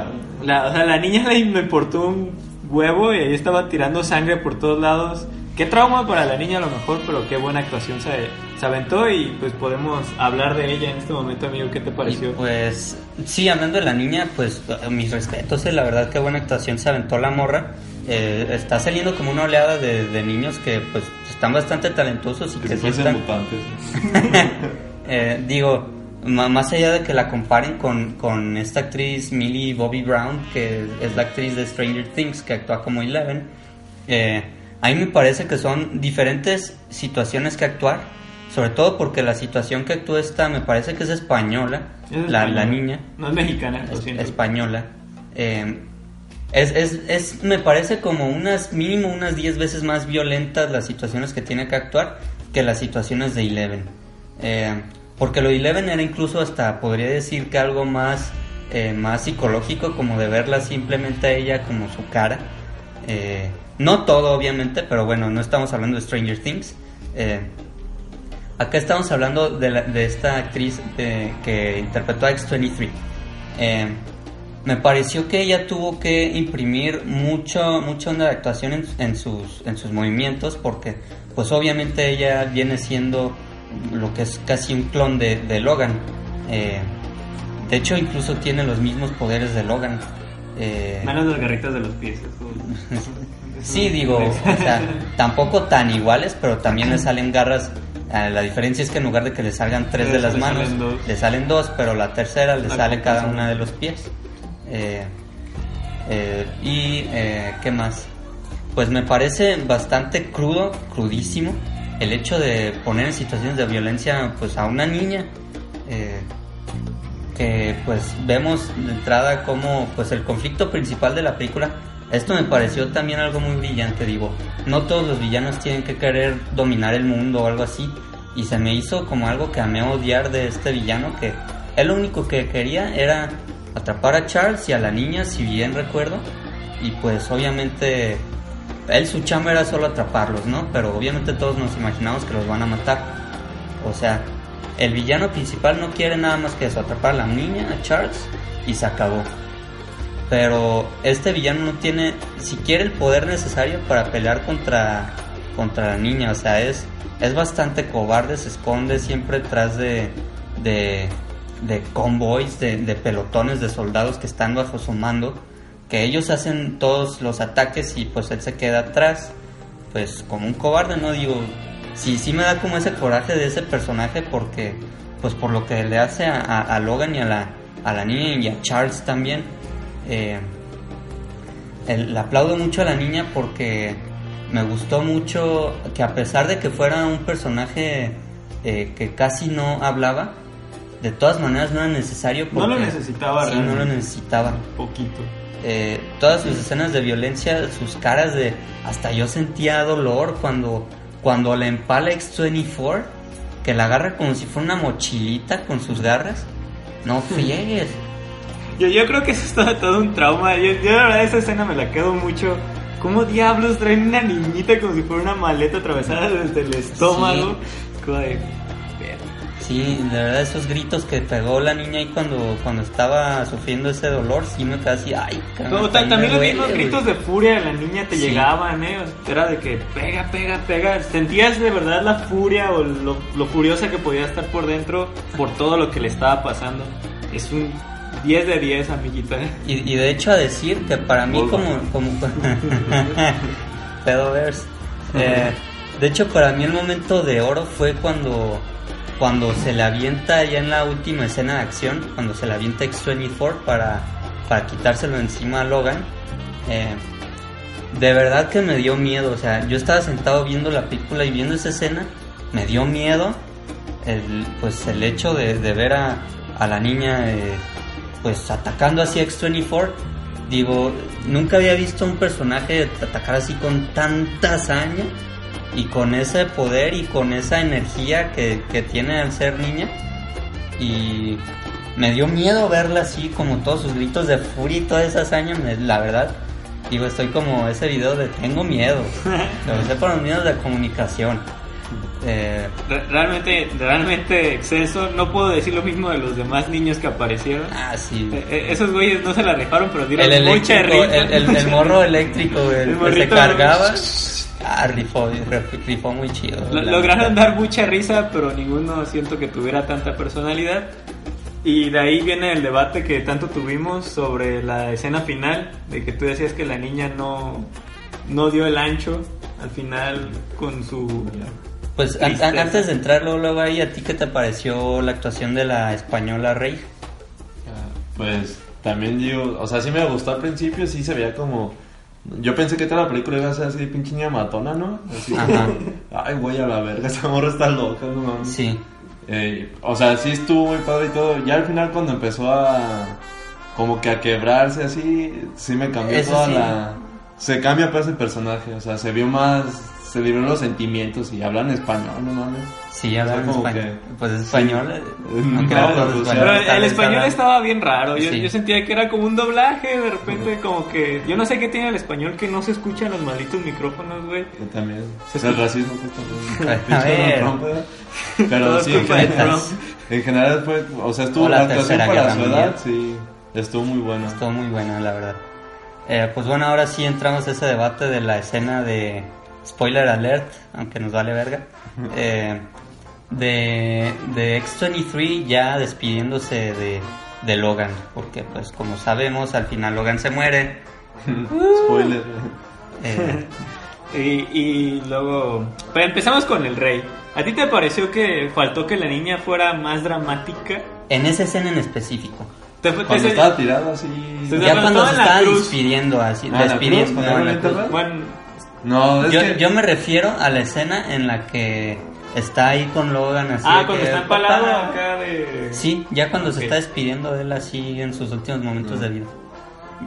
la- o sea, la niña le, importó un huevo y ahí estaba tirando sangre por todos lados. Qué trauma para la niña a lo mejor, pero qué buena actuación se, se aventó y pues podemos hablar de ella en este momento, amigo. ¿Qué te Y pareció? pues, sí, hablando de la niña, pues mis respetos, eh, la verdad que buena actuación se aventó la morra. Eh, está saliendo como una oleada de, de niños que pues están bastante talentosos y Que que sí están, mutantes. Eh, digo, más allá de que la comparen con, con esta actriz Millie Bobby Brown, que es la actriz de Stranger Things, que actúa como Eleven, eh, a mí me parece que son diferentes situaciones que actuar, sobre todo porque la situación que actúa esta me parece que es española, Es la, española. la niña, No es mexicana, es- española. Eh, es, es, es, me parece como unas, mínimo unas 10 veces más violentas las situaciones que tiene que actuar que las situaciones de Eleven. Eh, porque lo de Eleven era incluso hasta, podría decir que algo más, eh, más psicológico, como de verla simplemente a ella como su cara. Eh, no todo, obviamente, pero bueno, no estamos hablando de Stranger Things. Acá estamos hablando de, la- de esta actriz que interpretó a X23. Me pareció que ella tuvo que imprimir mucho, mucha onda de actuación en, en sus, en sus movimientos porque pues obviamente ella viene siendo lo que es casi un clon de, de Logan. Eh, de hecho incluso tiene los mismos poderes de Logan. Eh, Menos las garritas de los pies. eso- Sí, digo, o sea, tampoco tan iguales, pero también le salen garras. Eh, la diferencia es que en lugar de que le salgan tres de las manos, salen le salen dos, pero la tercera le sale cada una de los pies. Eh, eh, y, eh, ¿qué más? Pues me parece bastante crudo, crudísimo, el hecho de poner en situaciones de violencia pues a una niña. que pues vemos de entrada como pues el conflicto principal de la película esto me pareció también algo muy brillante digo no todos los villanos tienen que querer dominar el mundo o algo así y se me hizo como algo que amé odiar de este villano que él lo único que quería era atrapar a Charles y a la niña si bien recuerdo y pues obviamente él su chamba era solo atraparlos no pero obviamente todos nos imaginamos que los van a matar o sea, el villano principal no quiere nada más que eso, atrapar a la niña, a Charles, y se acabó. Pero este villano no tiene siquiera el poder necesario para pelear contra, contra la niña. O sea, es, es bastante cobarde, se esconde siempre detrás de, de, de convoys, de, pelotones de soldados que están bajo su mando, que ellos hacen todos los ataques y pues él se queda atrás, pues como un cobarde, ¿no? Digo, sí, sí me da como ese coraje de ese personaje porque, pues por lo que le hace a, a- a Logan y a la, a la niña y a Charles también. Eh, el- le aplaudo mucho a la niña porque me gustó mucho que a pesar de que fuera un personaje eh, que casi no hablaba, de todas maneras no era necesario. No lo porque- necesitaba Sí, no lo necesitaba Poquito. eh, todas sus escenas de violencia, sus caras de hasta yo sentía dolor cuando cuando la empala X24 que la agarra como si fuera una mochilita con sus garras. No friegues. Yo, yo creo que eso es todo, todo un trauma. Yo, yo la verdad esa escena me la quedo mucho. ¿Cómo diablos traen una niñita como si fuera una maleta atravesada desde el estómago? "Verga". Sí, de verdad esos gritos que pegó la niña ahí cuando cuando estaba sufriendo ese dolor, sí me quedé así, ay, caramba, me también los mismos güey". gritos de furia de la niña te Sí. llegaban, ¿eh? O sea, Era de que pega, pega, pega. Sentías de verdad la furia o lo, lo furiosa que podía estar por dentro por todo lo que le estaba pasando. Es un 10 de 10, amiguita. ¿eh? Y, y de hecho a decir que para mí como... como Pedoverse. Eh, de hecho para mí el momento de oro fue cuando cuando se le avienta ya en la última escena de acción, cuando se le avienta X-24 para, para quitárselo encima a Logan. Eh, de verdad que me dio miedo, o sea, yo estaba sentado viendo la película y viendo esa escena, me dio miedo el, pues el hecho de, de ver a, a la niña eh, pues atacando así a X-24. Digo, nunca había visto un personaje atacar así con tanta hazaña y con ese poder y con esa energía que, que tiene al ser niña. Y me dio miedo verla así, como todos sus gritos de furia y toda esa hazaña, me- la verdad. Digo, estoy como ese video de tengo miedo. Lo sé por los medios de comunicación. Eh, Re- Realmente, realmente exceso. No puedo decir lo mismo de los demás niños que aparecieron. ah, sí. Eh, Esos güeyes no se la rifaron, pero dieron El mucha risa. el, el- el morro eléctrico, güey, El que se cargaba. Ah, rifó, rifó muy chido. Lo- lograron dar mucha risa, pero ninguno siento que tuviera tanta personalidad. Y de ahí viene el debate que tanto tuvimos sobre la escena final, de que tú decías que la niña no, no dio el ancho al final con su... Pues an- Tristeza. an- antes de entrar luego, luego ahí, ¿a ti qué te pareció la actuación de la española Rey? Pues también digo, o sea, sí me gustó al principio, sí se veía como... Yo pensé que toda la película iba a ser así de pinche niña matona, ¿no? Así Ajá. Ay, güey, a la verga, esa morra está loca, no mames. Sí. Eh, o sea, sí estuvo muy padre y todo. Ya al final cuando empezó a... Como que a quebrarse así, sí me cambió Eso toda sí. la... Se cambia pues el personaje, o sea, se vio más... Se libró los sentimientos y hablan español, no mames. Sí, habla O sea, español. que- Pues es español. eh, No, los pues, españoles Pero el español hablan- estaba bien raro, yo, Sí. yo sentía que era como un doblaje, de repente como que... Yo no sé qué tiene el español que no se escuchan los malditos micrófonos, güey. Yo también. Se Es el racismo pues, Pero sí, en general, en general fue, o sea, estuvo O la la Tercera para su edad, sí. Estuvo muy bueno. Estuvo muy buena, la verdad. Eh, pues bueno, ahora sí entramos a ese debate de la escena de spoiler alert, aunque nos vale verga. eh, de, de X23 ya despidiéndose de, de Logan, porque pues como sabemos, al final Logan se muere. Spoiler. eh, Y, y luego, pues empezamos con el rey. ¿A ti te pareció que faltó que la niña fuera más dramática? en esa escena en específico. Te, te- Cuando estaba tirado así. Sí, Ya cuando se estaba cruz. despidiendo así, Ah, ¿en la cruz? no, ¿Cuando en la cruz. Bueno, No, es Yo, que. yo me refiero a la escena en la que está ahí con Logan así. ah, cuando que, está empalado acá de... Sí, ya cuando se está despidiendo de él así en sus últimos momentos de vida.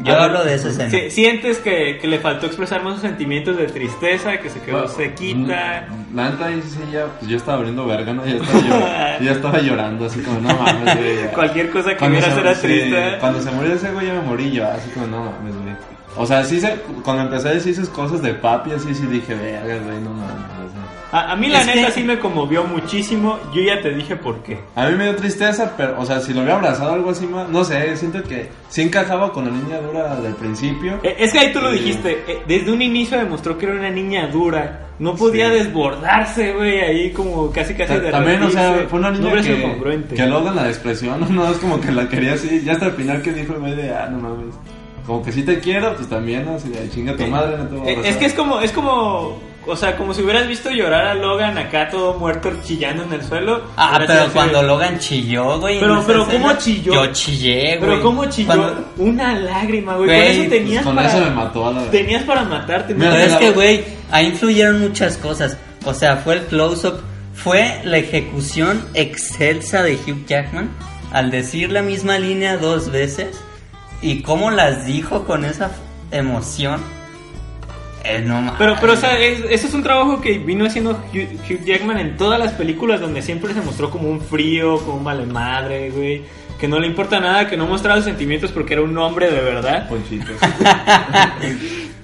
Yo A ver, hablo de esa escena. si- ¿Sientes que, que le faltó expresar más sus sentimientos de tristeza, que se quedó Bueno, sequita? mm, La neta, ahí sí, ya, pues yo estaba abriendo verga, ¿no? Ya estaba, llor- ya estaba llorando, así como, no mames, güey. Cualquier cosa que Cuando hubiera se- era sí, triste. Cuando se murió ese güey, ya me morí yo, así como, no mames, güey. O sea, sí, se, cuando empecé a decir esas cosas de papi, así sí dije, verga, güey, no mames. A, a mí la Es neta que- sí me conmovió muchísimo. Yo ya te dije por qué. A mí me dio tristeza, pero, o sea, si lo hubiera abrazado o algo así más, no sé, siento que sí encajaba con la niña dura del principio. Eh, Es que ahí tú lo dijiste. eh, Desde un inicio demostró que era una niña dura. No podía Sí. desbordarse, güey, ahí como casi casi Ta- También, o sea, fue una No niña sido que, que Logan la despreció, no, no, es como que la quería así, ya hasta el final que dijo güey de, ah, no mames, como que si te quiero, pues también, ¿no? Así de, chinga tu madre, no te voy a Eh, abrazar. Es que es como, es como, o sea, como si hubieras visto llorar a Logan acá todo muerto chillando en el suelo. Ah, sí pero cuando Logan chilló, güey. Pero, pero, escena, ¿cómo chilló? Yo chillé, güey. Pero cómo chilló, Cuando- una lágrima, güey. Güey, Con eso pues, tenías con para, eso me mató a la verdad. tenías para matarte. Pero es que, güey, ahí influyeron muchas cosas. O sea, fue el close-up, fue la ejecución excelsa de Hugh Jackman al decir la misma línea dos veces y cómo las dijo con esa emoción. Eh, no Pero, pero, o sea, es- eso es un trabajo que vino haciendo Hugh, Hugh Jackman en todas las películas donde siempre se mostró como un frío, como un vale madre, güey. Que no le importa nada, que no mostraba sus sentimientos porque era un hombre de verdad. Ponchito.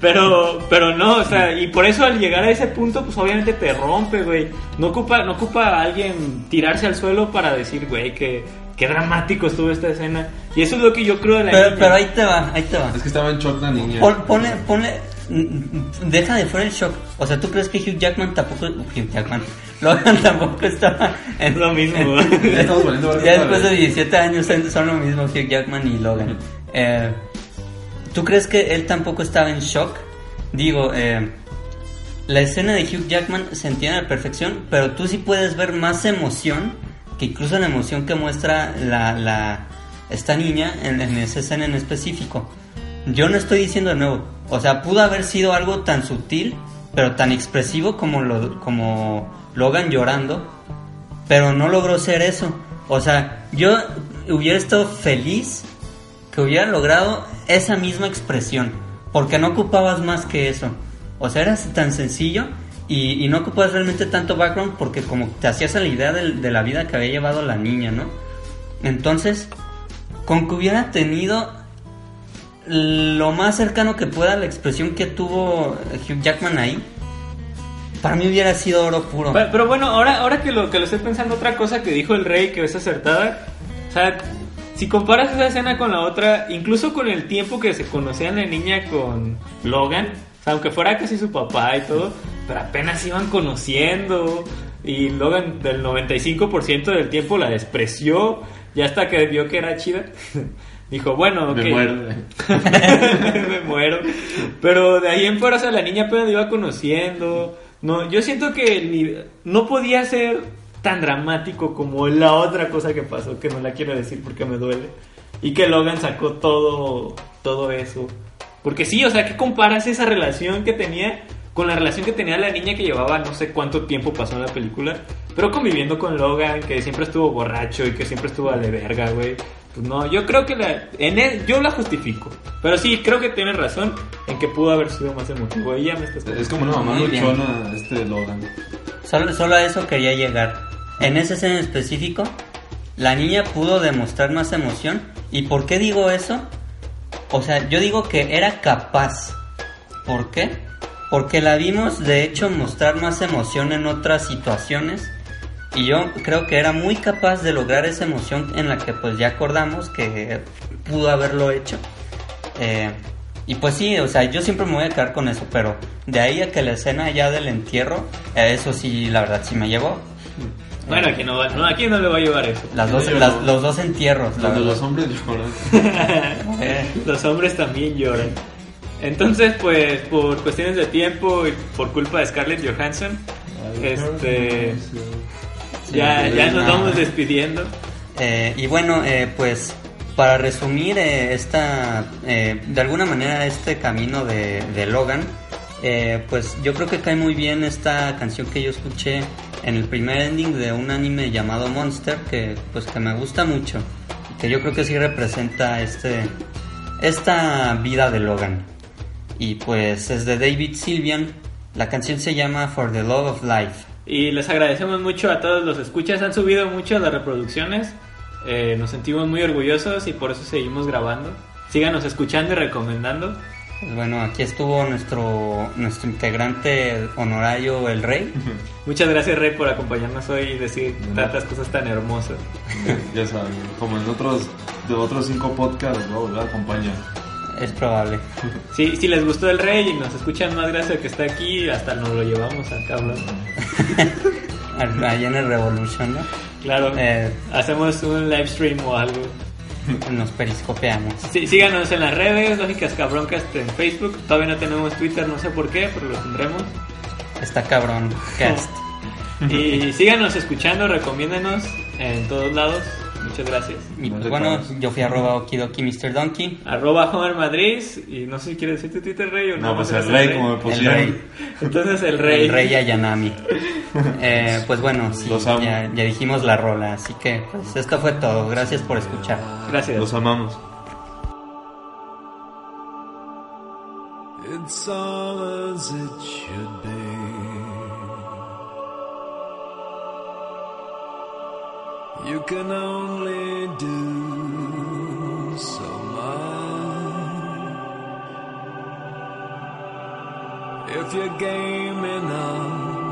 Pero, pero no, o sea, y por eso al llegar a ese punto, pues obviamente te rompe, güey. No ocupa, no ocupa a alguien tirarse al suelo para decir, güey, que qué dramático estuvo esta escena. Y eso es lo que yo creo de la pero, niña. pero ahí te va, ahí te va. Es que estaba en shock la niña. Pon- Ponle, ponle, deja de fuera el shock. O sea, ¿tú crees que Hugh Jackman tampoco, Hugh Jackman, Logan tampoco estaba en Es lo mismo. Ya después de vez. 17 años son son lo mismo Hugh Jackman y Logan. Eh, ¿Tú crees que él tampoco estaba en shock? Digo, eh, la escena de Hugh Jackman se entiende a la perfección, pero tú sí puedes ver más emoción que incluso la emoción que muestra la, la- esta niña en, en esa escena en específico. Yo no estoy diciendo de nuevo, o sea, pudo haber sido algo tan sutil, pero tan expresivo como, lo, como Logan llorando, pero no logró ser eso. O sea, yo hubiera estado feliz que hubiera logrado esa misma expresión, porque no ocupabas más que eso. O sea, era tan sencillo y, no ocupabas realmente tanto background porque como te hacías la idea de, la vida que había llevado la niña, ¿no? Entonces, con que hubiera tenido lo más cercano que pueda la expresión que tuvo Hugh Jackman ahí, para mí hubiera sido oro puro. Pero, pero bueno, ahora, ahora que, lo, que lo estoy pensando, otra cosa que dijo el rey que es acertada. O sea, si comparas esa escena con la otra, incluso con el tiempo que se conocía la niña con Logan, o sea, aunque fuera casi su papá y todo, pero apenas iban conociendo. Y Logan del 95% del tiempo la despreció. Y hasta que vio que era chida, dijo, bueno, ok. Me muero. me muero. Pero de ahí en fuera, o sea, la niña apenas la iba conociendo. No, yo siento que ni- no podía ser tan dramático como la otra cosa que pasó, que no la quiero decir porque me duele. Y que Logan sacó todo, todo eso. Porque sí, o sea, ¿qué comparas esa relación que tenía con la relación que tenía la niña que llevaba no sé cuánto tiempo pasó en la película? Pero conviviendo con Logan, que siempre estuvo borracho y que siempre estuvo a de verga, güey. Pues no, yo creo que la, en él, yo la justifico. Pero sí, creo que tienes razón en que pudo haber sido más emotivo. Ella me estás Es como una mamá luchona, este Logan. Solo, solo a eso quería llegar. En esa escena en específico, la niña pudo demostrar más emoción. ¿Y por qué digo eso? O sea, yo digo que era capaz. ¿Por qué? Porque la vimos de hecho mostrar más emoción en otras situaciones. Y yo creo que era muy capaz de lograr esa emoción en la que pues ya acordamos que pudo haberlo hecho. Eh, y pues sí, o sea, yo siempre me voy a quedar con eso, pero de ahí a que la escena ya del entierro, eh, eso sí, la verdad sí me llevó. Bueno, aquí no, va- no, aquí no le va a llevar eso. Las dos, las- los dos entierros, verdad. los hombres lloran. Eh, Los hombres también lloran. Entonces, pues, por cuestiones de tiempo y por culpa de Scarlett Johansson, este, ya, ya nos no. vamos despidiendo. Eh, y bueno, eh, pues para resumir eh, esta, eh, de alguna manera este camino de, de Logan, eh, pues yo creo que cae muy bien esta canción que yo escuché en el primer ending de un anime llamado Monster, que pues que me gusta mucho, que yo creo que sí representa este, esta vida de Logan. Y pues es de David Sylvian, la canción se llama For the Love of Life. Y les agradecemos mucho a todos los escuchas. Han subido mucho las reproducciones. Eh, nos sentimos muy orgullosos y por eso seguimos grabando. Síganos escuchando y recomendando. Pues bueno, aquí estuvo nuestro, nuestro integrante honorario, el Rey. Muchas gracias, Rey, por acompañarnos hoy y decir tantas cosas tan hermosas. Ya saben, como en otros, de otros cinco podcasts, ¿no? ¿verdad? Acompaña. Es probable. Si, si les gustó el Rey y nos escuchan más gracias que está aquí, hasta nos lo llevamos al cabrón. Ahí en el Revolution, ¿no? Claro, Eh, hacemos un live stream o algo. nos periscopeamos. Sí, síganos en las redes, Lógicas Cabroncas en Facebook. Todavía no tenemos Twitter, no sé por qué, pero lo tendremos. Está cabrón. Cast. Y síganos escuchando, recomiéndenos en todos lados. Muchas gracias. Y pues bueno, yo fui arroba okidoki Mr. Donkey. Arroba Homer Madrid. Y no sé si quieres decir tu Twitter, Rey, o No, más pues el eres rey, como me El pusieron. Rey. Entonces el Rey. El Rey Ayanami. Eh, pues bueno, sí, Los amo. ya, ya dijimos la rola, así que pues esto fue todo. Gracias por escuchar. Gracias. Los amamos. It's all as it should be. You can only do so much. If you're game enough,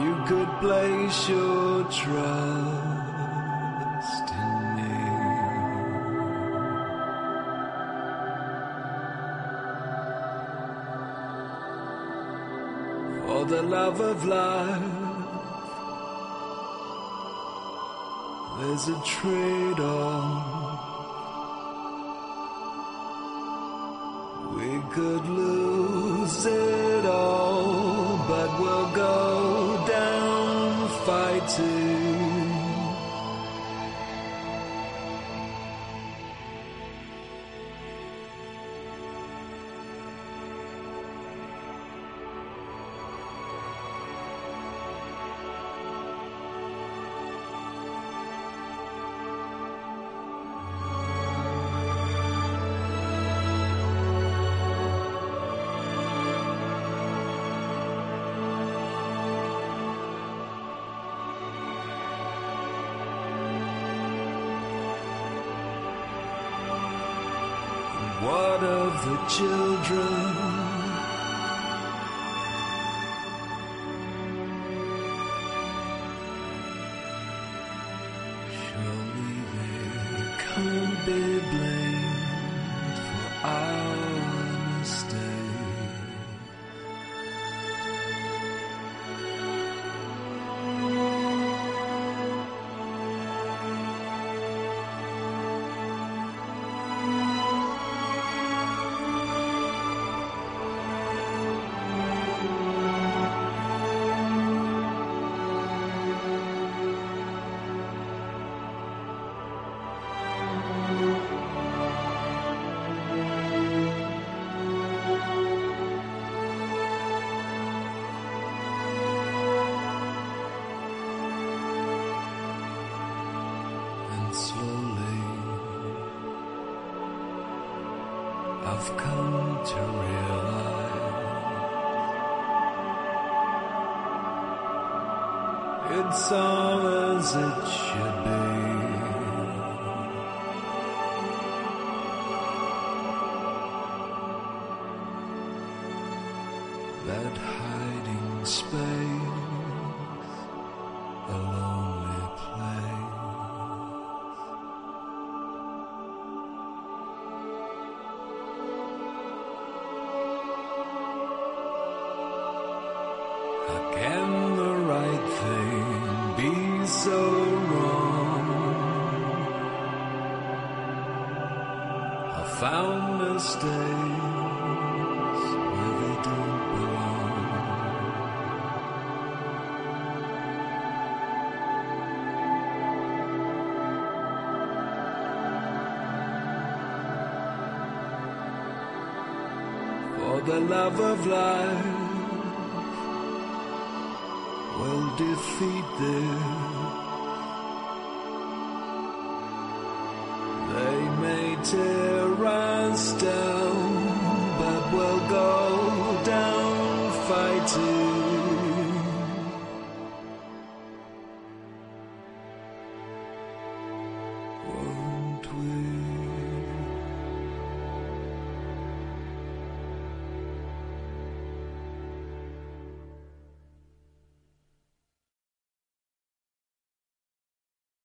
you could place your trust in me. for the love of life. There's a trade off. We could lose it children? So. Love of life will defeat this.